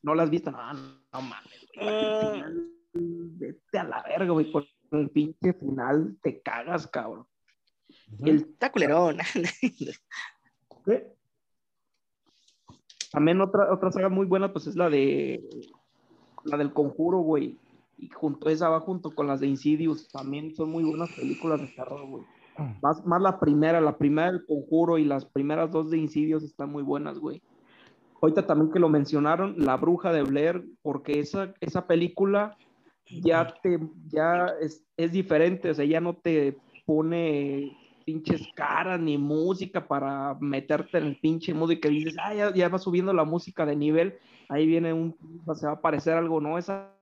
¿No la has visto? No, no, mames. Ah. Vete a la verga, güey. Por el pinche final te cagas, cabrón. El... Está culerón. ¿Qué? También otra, otra saga muy buena, pues es la de la del conjuro, güey. Y junto, esa va junto con las de Insidious. También son muy buenas películas de terror, güey. Más, más la primera, la primera del conjuro y las primeras dos de Insidious están muy buenas, güey. Ahorita también que lo mencionaron, La Bruja de Blair, porque esa, esa película ya te, ya es, es diferente, o sea, ya no te pone pinches caras ni música para meterte en el pinche modo y que dices, ah, ya, va subiendo la música de nivel, ahí viene un, se va a aparecer algo, ¿no? Esa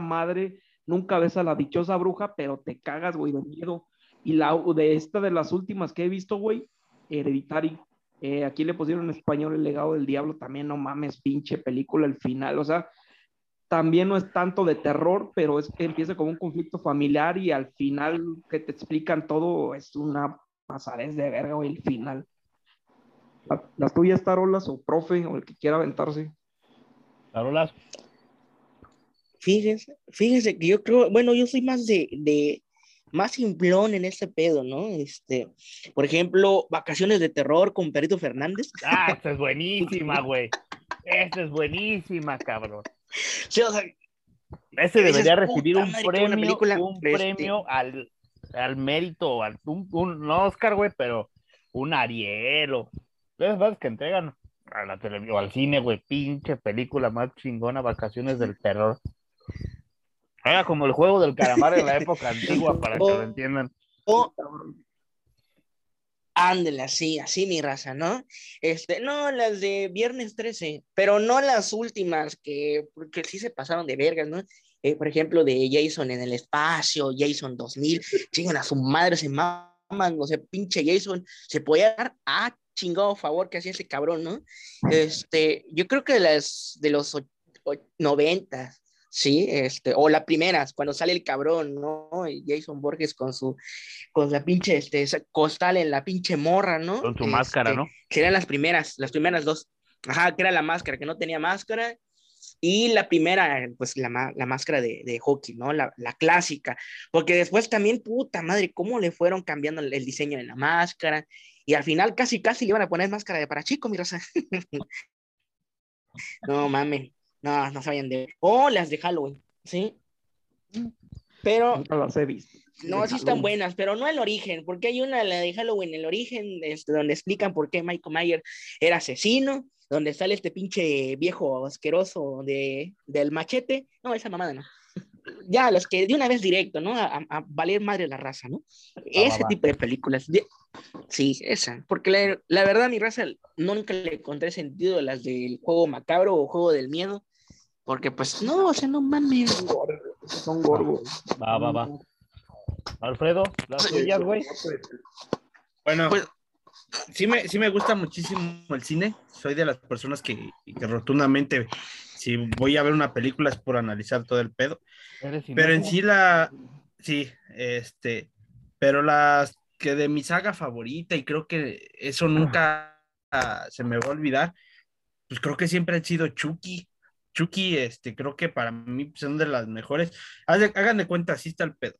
madre, nunca ves a la dichosa bruja, pero te cagas, güey, de miedo. Y la de esta de las últimas que he visto, güey, Hereditary, eh, aquí le pusieron en español El legado del diablo, también no mames, pinche película, el final, o sea, también no es tanto de terror, pero es que empieza como un conflicto familiar y al final que te explican todo es una pasadez de verga, el final. ¿Las tuyas, Tarolas, o profe, o el que quiera aventarse? Tarolas. Fíjese, fíjese que yo creo, bueno, yo soy más de, de más simplón en este pedo, ¿no? Este, por ejemplo, Vacaciones de Terror con Perito Fernández. Ah, esta es buenísima, güey. Esta es buenísima, cabrón. Sí, o sea, ese debería recibir un premio, un premio al, al mérito, al, un, un Oscar, güey, pero un Ariel o esas que entregan a la televisión o al cine, güey, pinche película más chingona, Vacaciones del Terror. Era como el juego del calamar en la época antigua, para que lo entiendan. Ándale, así, así mi raza, ¿no? Este, no, las de Viernes 13, pero no las últimas, que, porque sí se pasaron de vergas, ¿no? Eh, por ejemplo, de Jason en el espacio, Jason 2000, chingan a su madre, se maman, no sé, pinche Jason, se puede dar a chingado favor que hacía ese cabrón, ¿no? Este, yo creo que las de los 90, Sí, este, o la primera, cuando sale el cabrón, ¿no? Jason Borges con su, con la pinche, este, costal en la pinche morra, ¿no? Con su máscara, este, ¿no? Que eran las primeras, las primeras dos. Ajá, que era la máscara, que no tenía máscara. Y la primera, pues la, la máscara de, de, hockey, ¿no? La, la, clásica. Porque después también, puta madre, cómo le fueron cambiando el, diseño de la máscara. Y al final casi, casi le iban a poner máscara de para chico, mi raza. no mames. No, no se vayan de. O las de Halloween, ¿sí? Pero. No las he visto. No, sí están buenas, pero no el origen, porque hay una, la de Halloween, el origen, donde explican por qué Michael Myers era asesino, donde sale este pinche viejo asqueroso de, del machete. No, esa mamada no. Ya, las que de una vez directo, ¿no? A, valer madre la raza, ¿no? Ese tipo de películas. Sí, esa. Porque la, la, verdad, mi raza, nunca le encontré sentido a las del juego macabro o juego del miedo. Porque pues no, o sea, no mames. Son gordos. Va, va, va. Alfredo, las tuyas, güey. Bueno, pues, sí me, sí me gusta muchísimo el cine. Soy de las personas que, que rotundamente, si voy a ver una película es por analizar todo el pedo. Pero en sí la, sí, este, pero las que de mi saga favorita, y creo que eso nunca se me va a olvidar, pues creo que siempre han sido Chucky. Chucky, este, creo que para mí son de las mejores. Hagan de cuenta, así está el pedo.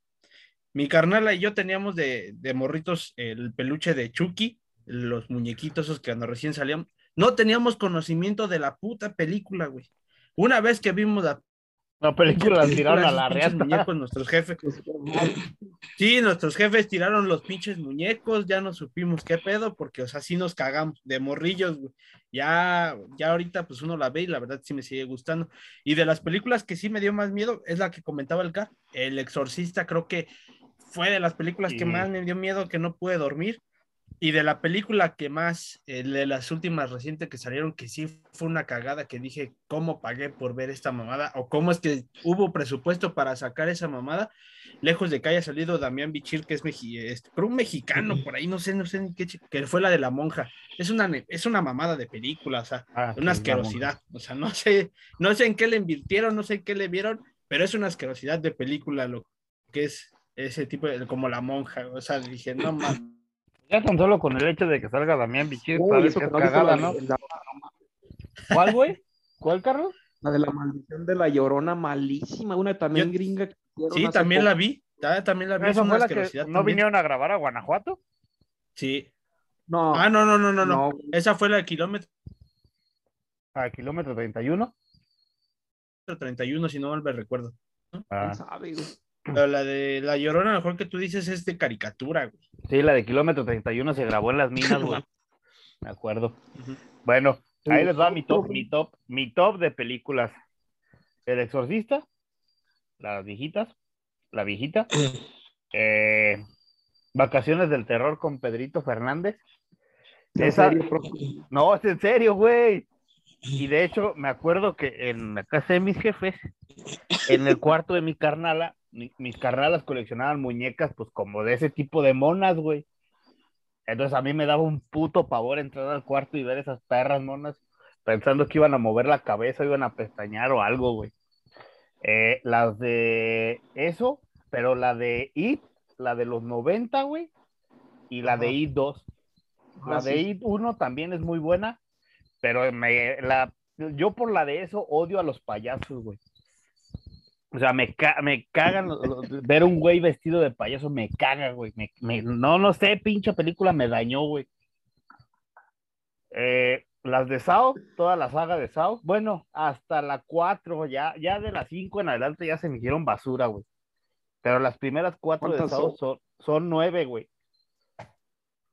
Mi carnala y yo teníamos de, morritos el peluche de Chucky, los muñequitos esos que cuando recién salían. No teníamos conocimiento de la puta película, güey. Una vez que vimos la La película la tiraron a la reata. muñecos, nuestros jefes. Sí, nuestros jefes tiraron los pinches muñecos, ya no supimos qué pedo, porque, o sea, sí nos cagamos de morrillos, güey. Ya, ya ahorita, pues uno la ve y la verdad sí me sigue gustando. Y de las películas que sí me dio más miedo es la que comentaba el Car, El Exorcista, creo que fue de las películas Sí. que más me dio miedo, que no pude dormir. Y de la película que más, eh, de las últimas recientes que salieron, que sí fue una cagada, que dije, ¿cómo pagué por ver esta mamada? O cómo es que hubo presupuesto para sacar esa mamada, lejos de que haya salido Damián Bichir, que es, este, pero un mexicano por ahí, no sé, no sé ni qué, que fue la de la monja. Es una, es una mamada de película, o sea, Ah, una asquerosidad. O sea, no sé, no sé en qué le invirtieron, no sé en qué le vieron, pero es una asquerosidad de película lo que es ese tipo de, como la monja. O sea, dije, no mames. Ya tan solo con el hecho de que salga Damián Bichir, Uy, eso que es cagada, la- ¿no? la- ¿Cuál, güey? ¿Cuál, Carlos? La de la maldición de la llorona, malísima. Una también Yo- gringa. que Sí, también poco. la vi. ta- También la vi. es ¿Esa una fue la que no también. vinieron a grabar a Guanajuato? Sí. No, Ah, no, no, no, no, no. no. Esa fue la de kilómetro A kilómetro 31. 31, si no mal me recuerdo. Ah, quién sabe, güey. Pero la de La Llorona, mejor que tú dices, es de caricatura, güey. sí, la de kilómetro 31 se grabó en las minas, güey. Me acuerdo. Bueno, ahí les va mi top, mi top, mi top de películas. El Exorcista, las viejitas, la viejita, eh, Vacaciones del Terror con Pedrito Fernández. ¿En Esa-? No, es en serio, güey. Y de hecho, me acuerdo que en la casa de mis jefes, en el cuarto de mi carnala, mis carnalas coleccionaban muñecas, pues como de ese tipo de monas, güey. Entonces a mí me daba un puto pavor entrar al cuarto y ver esas perras monas, pensando que iban a mover la cabeza, iban a pestañear o algo, güey. Eh, las de eso, pero la de IT, la de los 90, güey, y la de. IT 2. La Ah, de sí. IT 1 también es muy buena, pero me, la, yo por la de eso odio a los payasos, güey. O sea, me, ca- me cagan los- los- ver un güey vestido de payaso, me caga, güey. Me, me- no, no sé, pinche película me dañó, güey. Eh, las de Sao, toda la saga de Sao, bueno, hasta la 4, ya, ya de las 5 en adelante ya se me hicieron basura, güey. Pero las primeras cuatro de ¿Cuántas Sao son? son, son nueve, güey.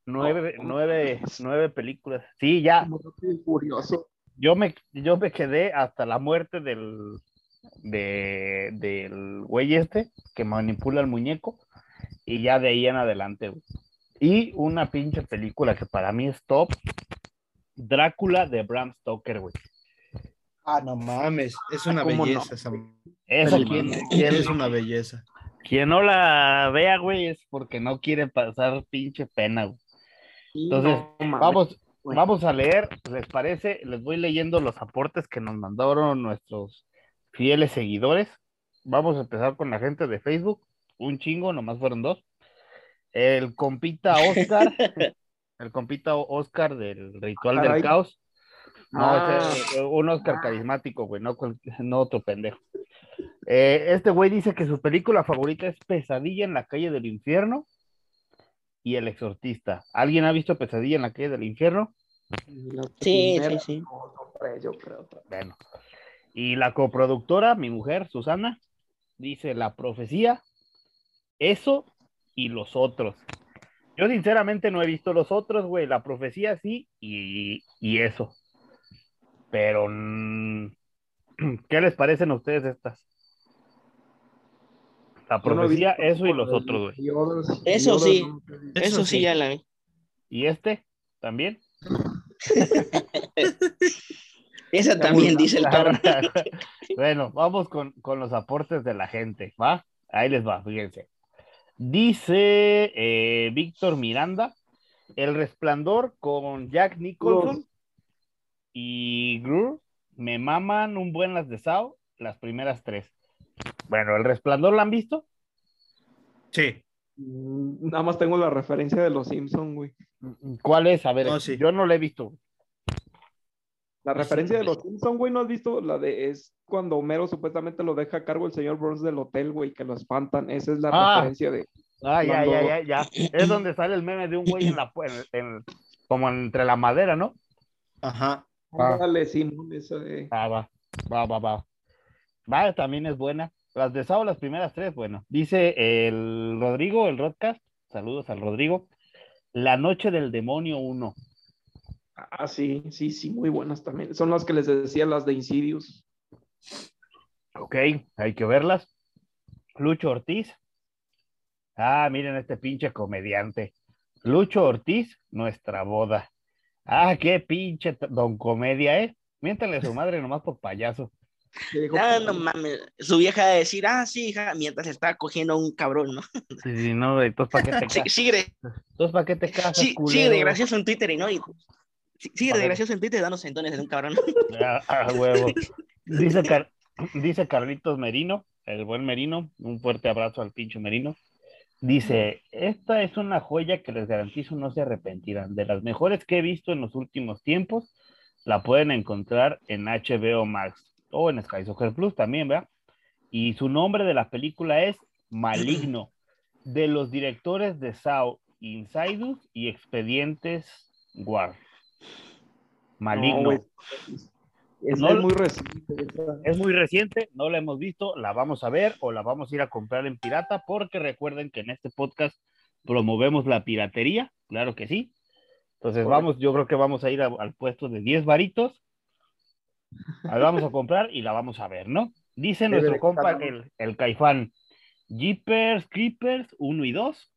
Nueve, No, nueve, nueve películas. Sí, ya, yo me, yo me quedé hasta la muerte del, de, del güey este que manipula el muñeco y ya de ahí en adelante, güey. Y una pinche película que para mí es top, Drácula de Bram Stoker, güey. Ah, no mames, es una ¿cómo no? belleza esa. Mano. quien- Es una belleza. quien no la vea, güey, es porque no quiere pasar pinche pena, güey. Entonces, no mames. Vamos, güey. vamos a leer, ¿les parece? Les voy leyendo los aportes que nos mandaron nuestros fieles seguidores. Vamos a empezar con la gente de Facebook. Un chingo, nomás fueron dos. El compita Oscar, el compita Oscar del Ritual del. Caos. No, Ah. ese, eh, un Oscar carismático, güey, no, no otro pendejo. Eh, este güey dice que su película favorita es Pesadilla en la calle del infierno y El exorcista. ¿Alguien ha visto Pesadilla en la calle del infierno? Sí, sí, sí. no, no, hombre, yo creo. Bueno. Y la coproductora, mi mujer, Susana, dice la profecía, eso y los otros. Yo sinceramente no he visto los otros, güey. La profecía sí y, y eso. Pero, mm, ¿qué les parecen a ustedes estas? La no profecía, eso y los The otros, güey. Eso sí. Eso sí. ya la vi. ¿Y este? ¿También? Esa también dice el toro. bueno, vamos con, con los aportes de la gente, ¿va? Ahí les va, fíjense. Dice eh, Víctor Miranda, El Resplandor con Jack Nicholson y Gru me maman un buen las de Sao, las primeras tres. Bueno, ¿El Resplandor la han visto? Sí, Mm, Nada más tengo la referencia de los Simpsons, güey. ¿Cuál es? A ver, No, sí. yo no la he visto. La Sí, referencia de los Simpsons, güey, ¿no has visto? La de es cuando Homero supuestamente lo deja a cargo el señor Burns del hotel, güey, que lo espantan. Esa es la Ah. referencia de. Ah, ya, Cuando- ya, ya, ya. Es donde sale el meme de un güey en la, pu- en- en- como entre la madera, ¿no? ajá. Ah. Dale, Simón, esa de. Ah, va, va, va, va. Va, también es buena. Las de Sao, las primeras tres, bueno. Dice el Rodrigo, el Rodcast, saludos al Rodrigo. La Noche del Demonio 1. Ah, sí, sí, sí, muy buenas también. Son las que les decía, las de Insidious. Ok, hay que verlas. Lucho Ortiz. Ah, miren este pinche comediante. Lucho Ortiz, nuestra boda. Ah, qué pinche don comedia, ¿eh? Miéntale a su madre nomás por payaso. Ah, que- no mames. Su vieja a decir, ah, sí, hija, mientras está cogiendo a un cabrón, ¿no? Sí, sí, no, entonces ¿para qué te Sí, casas? sigue, de, Entonces, ¿para qué te casas, sí, culero? sigue de gracioso en Twitter y no. y- sí, de gracioso en Twitter dando sentones de un cabrón. Ah, ah, huevo. Dice, Car- dice Carlitos Merino, el buen Merino, un fuerte abrazo al pinche Merino. Dice, esta es una joya que les garantizo no se arrepentirán. De las mejores que he visto en los últimos tiempos, la pueden encontrar en HBO Max o en Sky Soccer Plus también, ¿verdad? Y su nombre de la película es Maligno, de los directores de Saw, Insidus y Expedientes War. Maligno. No. Es, No es lo- muy reciente. Es muy reciente, no la hemos visto, la vamos a ver o la vamos a ir a comprar en pirata, porque recuerden que en este podcast promovemos la piratería, claro que sí. Entonces Correcto. vamos, yo creo que vamos a ir a- al puesto de 10 varitos, la vamos a comprar y la vamos a ver, ¿no? Dice Debe nuestro compa, el, el Caifán, Jeepers Creepers 1 y 2,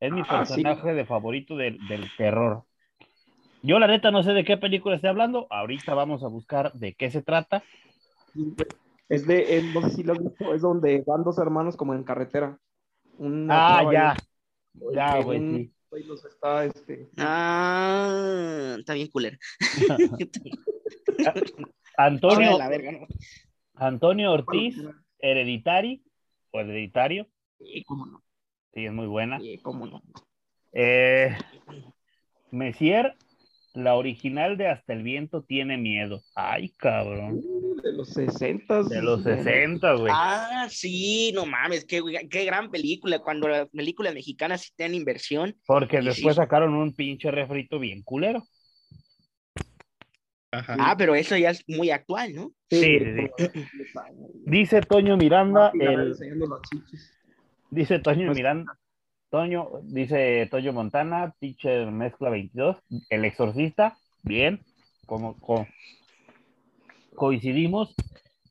es mi Ah, sí. personaje de favorito del, del terror. Yo la neta no sé de qué película estoy hablando, ahorita vamos a buscar de qué se trata. Es de, es- no sé si lo visto, es donde van dos hermanos como en carretera. Una Ah, ya, ya, güey, un sí. güey los está, este, Ah, está bien culero. Antonio, Ahora la verga, ¿no? Antonio Ortiz, Hereditary, o Hereditario, Sí, cómo no, sí, es muy buena. sí, cómo no. Eh, Messier, la original de Hasta el viento tiene miedo. Ay, cabrón. Uh, De los 60 De los 60, güey. Ah, sí, no mames, qué, qué gran película. Cuando las películas mexicanas sí tienen inversión. Porque después sí. sacaron un pinche refrito bien culero. Ajá. Ah, pero eso ya es muy actual, ¿no? Sí, sí, sí. Dice Toño Miranda, el, dice Toño Pues- Miranda, Toño, dice Toño Montana, Teacher Mezcla 22, El Exorcista, bien, como, co- coincidimos.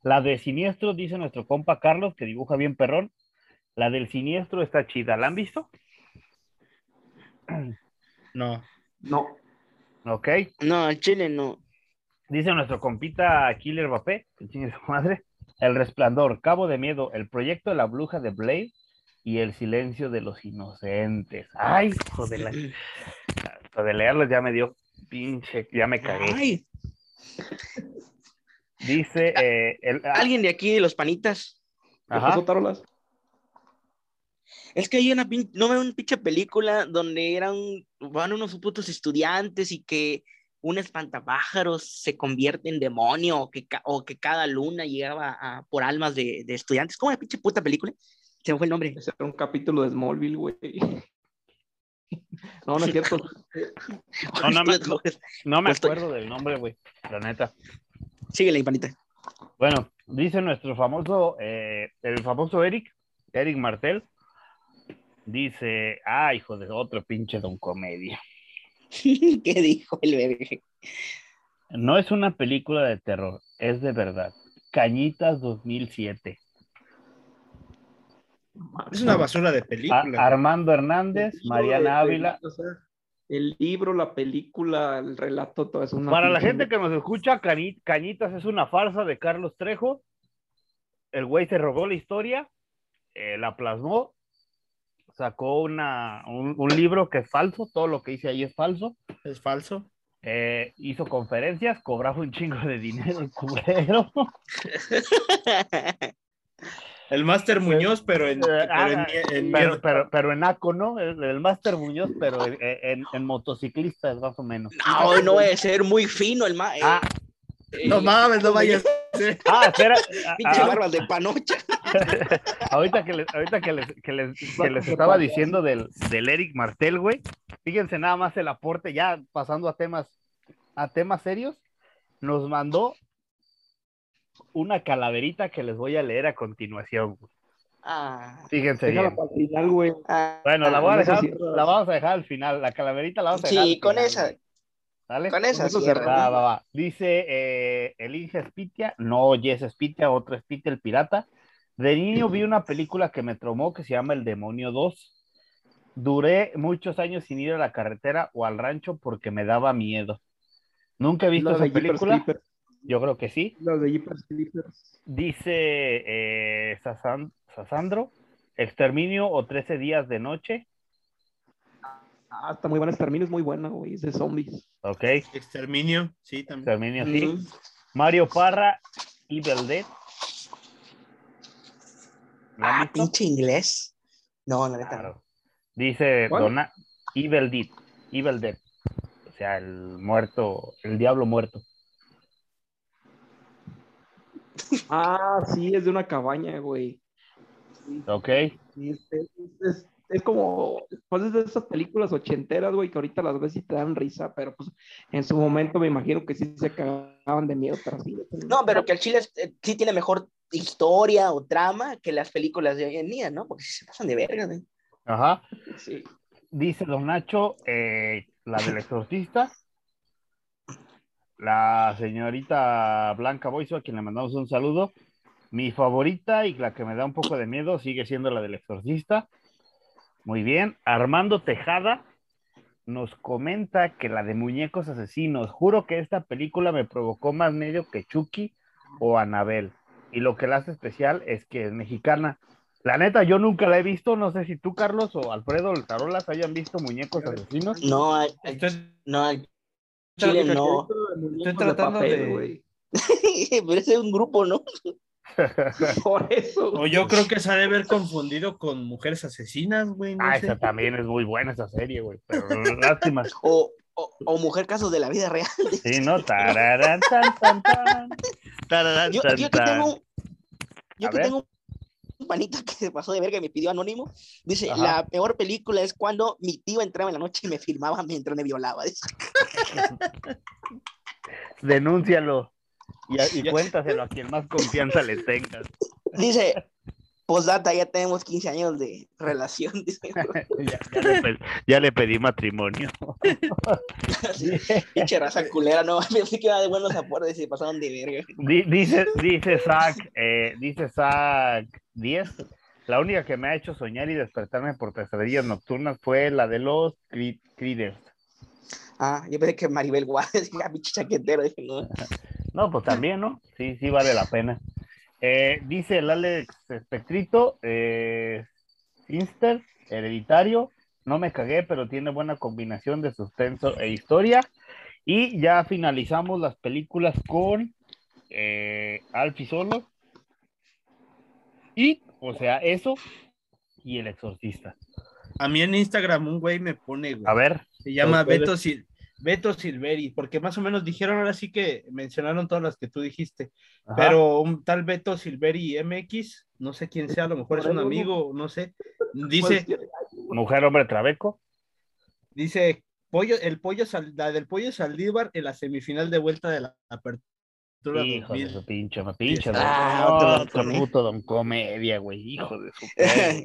La de Siniestro, dice nuestro compa Carlos, que dibuja bien perrón. La del Siniestro está chida, ¿la han visto? No. No, Ok. No, al chile no. Dice nuestro compita Killer Mbappé, que chingue su madre. El Resplandor, Cabo de Miedo, El Proyecto de la Bruja de Blade y El Silencio de los Inocentes. Ay, hijo de la... De leerlos ya me dio pinche, ya me cagué. Ay, Dice eh, el, ah, alguien de aquí de los panitas. ajá, Ajá. tarolas? Es que hay una pin- no veo una pinche película donde eran van unos putos estudiantes y que un espantapájaros se convierte en demonio o que, ca- o que cada luna llegaba a, por almas de, de estudiantes. ¿Cómo una pinche puta película? Se me fue el nombre. Ese era un capítulo de Smallville, güey. No, no es cierto. No, no me- no acuerdo del nombre, güey, la neta. Síguele, panita. Bueno, dice nuestro famoso, eh, el famoso Eric, Eric Martel, dice, ah, hijo de otro pinche don comedia. ¿Qué dijo el bebé? No es una película de terror, es de verdad. Cañitas 2007. Es una basura de A- película. Armando Hernández, Mariana Ávila. o sea, el libro, la película, el relato, todo es una. Para la gente que nos escucha, Cañitas es una farsa de Carlos Trejo. El güey se robó la historia, eh, la plasmó, sacó una, un, un libro que es falso, todo lo que dice ahí es falso. Es falso. Eh, hizo conferencias, cobraba un chingo de dinero el culero. El Máster Muñoz, pero en, Eh, pero ah, en- en- pero, pero, pero en ACO, ¿no? El, el Máster Muñoz, pero en, en, en motociclistas, más o menos. No, no debe ser muy fino el ma. eh, Ah, eh, No mames, no vayas. a ser- ah, espera. Pinche ah, barbas de panocha. ahorita que les, ahorita que les, que les, que les estaba diciendo del, del Eric Martel, güey. Fíjense nada más el aporte, ya pasando a temas, a temas serios. Nos mandó una calaverita que les voy a leer a continuación. Ah, Fíjense bien. para el final, güey. ah, Bueno, la voy a dejar, la vamos a dejar al final. La calaverita la vamos a dejar. sí, al con final, esa, güey. ¿Sale? con esa cerramos. Va, va, va. Dice eh, Elige Spitia, no Jess Spitia, otro Spitia, el pirata. De niño vi una película que me traumó que se llama El Demonio 2. Duré muchos años sin ir a la carretera o al rancho porque me daba miedo. Nunca he visto esa película. Yo creo que sí. La de Jeepers Creepers. Dice eh, Sasan- Sasandro, Exterminio o 13 días de noche. Ah, está muy buena. Exterminio es muy buena, güey. Es de zombies. Ok, Exterminio, sí, también. Exterminio sí. Mm. Mario Parra, Evil Dead. ¿La han Ah, visto? pinche inglés. No, la neta. no. Claro. Dice ¿Cuál? Dona Evil Dead, Evil Dead. O sea, el muerto, el diablo muerto. Ah, sí, es de una cabaña, güey. Ok, Sí, es, es- es- es como, pues es de esas películas ochenteras, güey, que ahorita las ves y te dan risa, pero pues en su momento me imagino que sí se cagaban de miedo, pero sí. No, pero que el Chile es- eh, sí tiene mejor historia o trama que las películas de hoy en día, ¿no? Porque sí se pasan de verga, güey. ajá. Sí. Dice Don Nacho, eh, la del exorcista. La señorita Blanca Boiso, a quien le mandamos un saludo. Mi favorita y la que me da un poco de miedo sigue siendo la del exorcista. Muy bien. Armando Tejada nos comenta que la de Muñecos Asesinos. Juro que esta película me provocó más miedo que Chucky o Anabel. Y lo que la hace especial es que es mexicana. La neta, yo nunca la he visto. No sé si tú, Carlos, o Alfredo o Tarolas hayan visto Muñecos Asesinos. No, no, Chile no. estoy tratando de. güey. Pero ese es un grupo, ¿no? Por eso. O yo creo que se ha de haber confundido con mujeres asesinas, güey. No Ah, sé. esa también es muy buena esa serie, güey. Pero lástima. O, o, o Mujer Casos de la Vida Real. Sí, ¿no? Tararán, tan, tan, tan. Tararán, Yo, tan, yo que tengo, yo que tengo un panita que se pasó de verga y me pidió anónimo. Dice, Ajá. la peor película es cuando mi tío entraba en la noche y me filmaba mientras me violaba. Dice. Denúncialo. Y, cuéntaselo a quien más confianza le tengas. Dice, postdata, ya tenemos 15 años de relación. Ya, ya le pe- ya le pedí matrimonio. Pinche raza culera, no, pensé que iba de buenos aportes y se pasaron de verga. Di- Dice, dice Zach, eh, dice Zach 10. La única que me ha hecho soñar y despertarme por pesadillas nocturnas fue la de los Cri- Critters. Ah, yo pensé que Maribel ya pinche chaquetero. Dije, no. No, pues también, ¿no? Sí, sí vale la pena. Eh, dice el Alex Espectrito, eh, Finster, Hereditario, no me cagué, pero tiene buena combinación de suspenso e historia. Y ya finalizamos las películas con eh, Alfie Solo. Y, o sea, eso y El Exorcista. A mí en Instagram un güey me pone, güey. A ver, Se llama ¿Cuál es? Beto, Sil- Beto Silveri, porque más o menos dijeron ahora sí que mencionaron todas las que tú dijiste, ajá, pero un tal Beto Silveri MX, no sé quién sea, a lo mejor es un amigo, no sé, dice, mujer, hombre, trabeco. dice, pollo, el pollo, Sal- la del pollo Saldívar en la semifinal de vuelta de la apertura. Hijo de 2000. su pinche, me pinche. Ah, otro don otro puto don comedia, güey. Hijo de su madre.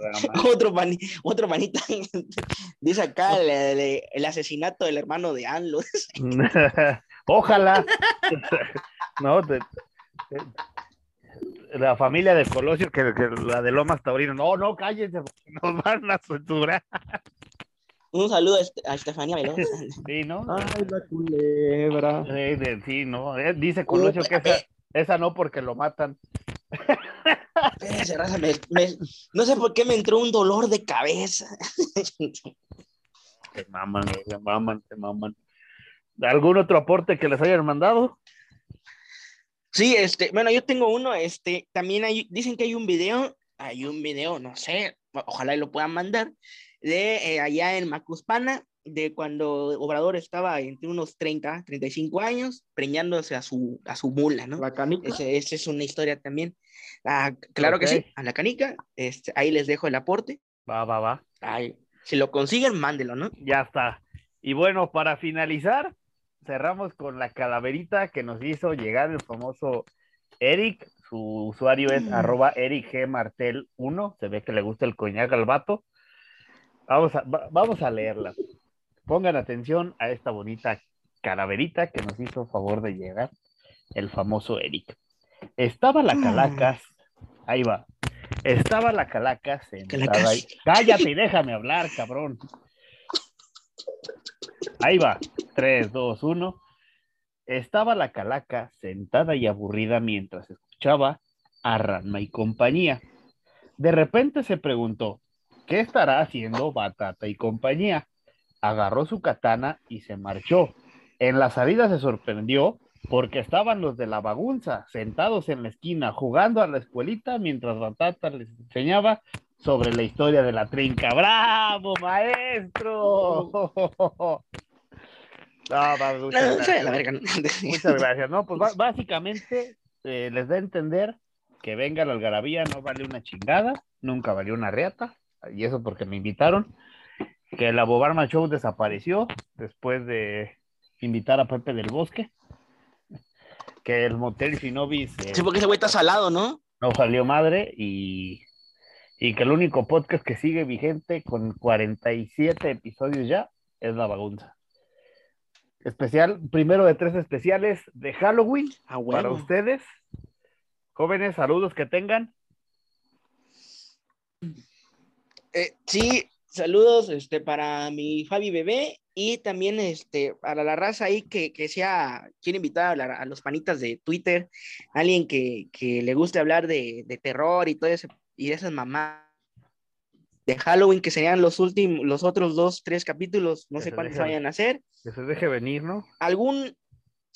otro, mani, otro manita. Dice acá el, el- el asesinato del hermano de Anlo. Ojalá. no, te- te- la familia de Colosio, que, que la de Lomas Taurino. No, no, cállense, porque nos van a censurar. Un saludo a, Est- a Estefanía Veloz. Sí, ¿no? Ay, la culebra. Sí, de- sí, no. eh, Dice Colosio que esa, esa no porque lo matan. Raza, me- me- no sé por qué me entró un dolor de cabeza. Se maman, se maman, se maman. ¿Algún otro aporte que les hayan mandado? Sí, este, bueno, yo tengo uno, este, también hay, dicen que hay un video, hay un video, no sé, ojalá y lo puedan mandar, de eh, allá en Macuspana, de cuando Obrador estaba entre unos 30, 35 años, preñándose a su, a su mula, ¿no? La canica. Esa es una historia también. Ah, claro que sí, a la canica, este, ahí les dejo el aporte. Va, va, va. Ay, si lo consiguen, mándelo, ¿no? Ya está. Y bueno, para finalizar, cerramos con la calaverita que nos hizo llegar el famoso Eric, Su usuario es Mm. arroba Eric G. Martel 1. Se ve que le gusta el coñac al vato. Vamos a, va- vamos a leerla. Pongan atención a esta bonita calaverita que nos hizo favor de llegar el famoso Eric. Estaba la. Calacas, ahí va. Estaba la Calacas sentada Calacas. ahí. Cállate y déjame hablar, cabrón. Ahí va. 3, 2, 1. Estaba la Calaca sentada y aburrida mientras escuchaba a Ranma y compañía. De repente se preguntó, ¿qué estará haciendo Batata y compañía? Agarró su katana y se marchó. En la salida se sorprendió porque estaban los de la bagunza sentados en la esquina jugando a la escuelita mientras Batata les enseñaba sobre la historia de la trinca. ¡Bravo, maestro! No, va, muchas gracias. la verga, ¿no? Muchas gracias. No, pues básicamente eh, les da a entender que venga la algarabía no vale una chingada, nunca valió una reata, y eso porque me invitaron. Que la Bobarma Show desapareció después de invitar a Pepe del Bosque. Que el Motel Sinobis eh, Sí, porque ese güey está salado, ¿no? no salió madre y, y que el único podcast que sigue vigente con 47 episodios ya es La Bagunza. Especial, primero de tres especiales de Halloween para ustedes. Jóvenes, saludos que tengan. Eh, sí, saludos este, para mi Fabi Bebé y también este, para la raza ahí que, que sea, quiere invitar a, la- a los panitas de Twitter, alguien que, que le guste hablar de, de terror y todo eso, y de esas mamás de Halloween, que serían los últimos, los otros dos, tres capítulos, no Que sé cuántos deje- vayan a hacer. Que se deje venir, ¿no? algún,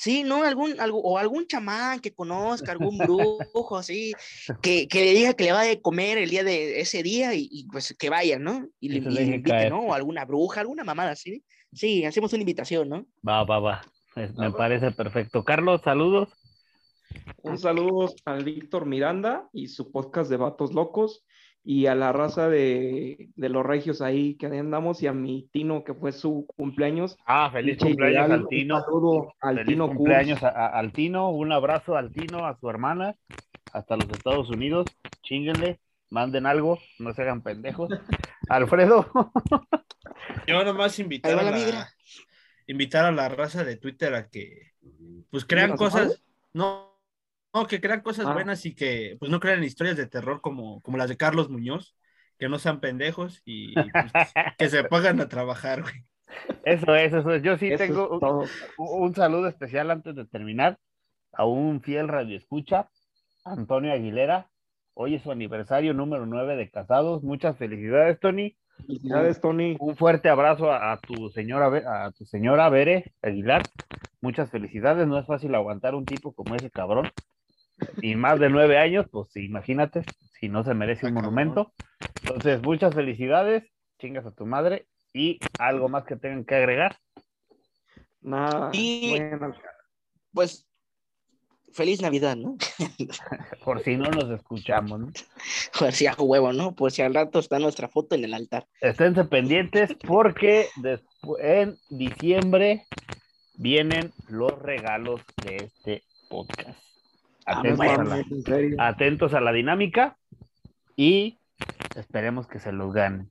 sí, ¿no? Algún, algo, o algún chamán que conozca, algún brujo, así, que, que le diga que le va de comer el día de ese día y, y, pues que vaya, ¿no? Y le, Que se y le deje invite, caer. ¿no? O alguna bruja, alguna mamada así. Sí, hacemos una invitación, ¿no? Va, va, va. Es- Me parece perfecto. Carlos, saludos. Un saludo al Víctor Miranda y su podcast de Vatos Locos y a la raza de, de los regios ahí que andamos y a mi Tino que fue su cumpleaños. Ah, feliz cumpleaños ideal, al Tino. Un saludo al Feliz Tino cumpleaños Cruz. a- a- al Tino. Un abrazo al Tino, a su hermana, hasta los Estados Unidos. Chinguenle, manden algo, no se hagan pendejos. Alfredo, Yo nomás invitar a la la, invitar a la raza de Twitter a que pues crean ¿Nos cosas, no, no, que crean cosas Ah. buenas y que pues no crean historias de terror como, como las de Carlos Muñoz, que no sean pendejos y pues, que se pongan a trabajar, güey. eso es, eso es. Yo sí Eso tengo un- saludo especial antes de terminar a un fiel radioescucha, Antonio Aguilera. Hoy es su aniversario número 9 de casados. Muchas felicidades, Tony. Felicidades, Tony. Un fuerte abrazo a, a tu señora a tu señora Bere Aguilar. Muchas felicidades. No es fácil aguantar un tipo como ese cabrón. Y más de nueve años, pues imagínate, si no se merece un Ah, cabrón. monumento. Entonces, muchas felicidades. Chingas a tu madre. Y algo más que tengan que agregar. Nada. Y- bueno, Pues, feliz Navidad, ¿no? Por si no nos escuchamos, ¿no? Por si a huevo, ¿no? Por si al rato está nuestra foto en el altar. Esténse pendientes porque en diciembre vienen los regalos de este podcast. Ah, Atentos, bueno. a la, en serio. atentos a la dinámica y esperemos que se los ganen.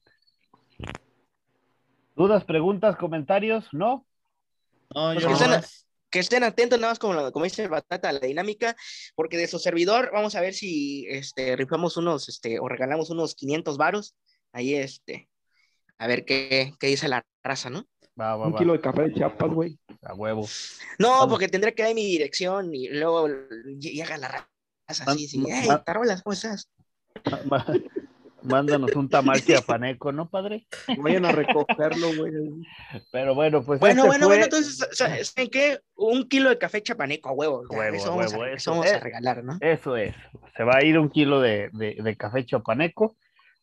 ¿Dudas, preguntas, comentarios? ¿No? No, yo Porque están- nomás- que estén atentos nada más como, como dice Batata a la dinámica, porque de su servidor vamos a ver si este, rifamos unos, este, o regalamos unos 500 varos, ahí este, a ver qué, qué dice la raza, ¿no? Va, va, Un va, kilo de café de Chiapas, güey. a huevo. No, Vamos. porque tendré que dar mi dirección y luego llega la raza así, sí, Ma- hey, tarolas, ¿cómo estás? Mándanos un tamal chiapaneco, ¿no, padre? Vayan a recogerlo, güey. Pero bueno, pues Bueno, este bueno, fue- bueno, entonces, sa- ¿saben qué? Un kilo de café chapaneco a huevo, ya, Huevo, eso vamos, huevo, a, eso. vamos a Eh. regalar, ¿no? Eso es. Se va a ir un kilo de, de- de café chopaneco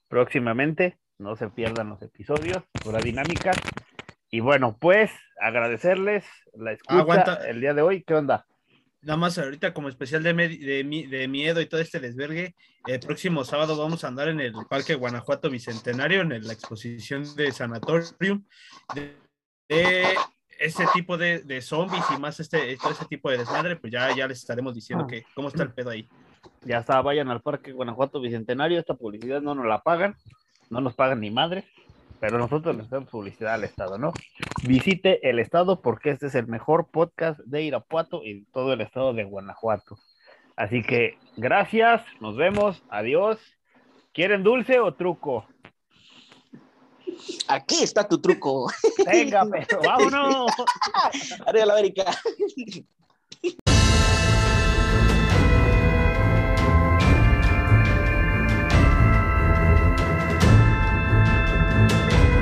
próximamente. No se pierdan los episodios, pura dinámica. Y bueno, pues agradecerles la escucha Aguanta. el día de hoy. ¿Qué onda? Nada más ahorita como especial de, de, de miedo y todo este desvergue, el próximo sábado vamos a andar en el Parque Guanajuato Bicentenario, en el- la exposición de Sanatorium, de, de ese tipo de, de zombies y más este, todo ese tipo de desmadre, pues ya, ya les estaremos diciendo Ah. que cómo está el pedo ahí. Ya está, vayan al Parque Guanajuato Bicentenario. Esta publicidad no nos la pagan, no nos pagan ni madre, pero nosotros le hacemos publicidad al Estado, ¿no? Visite el Estado porque este es el mejor podcast de Irapuato y todo el Estado de Guanajuato. Así que gracias, nos vemos, adiós. ¿Quieren dulce o truco? Aquí está tu truco. Venga, pero vámonos. Arriba la América.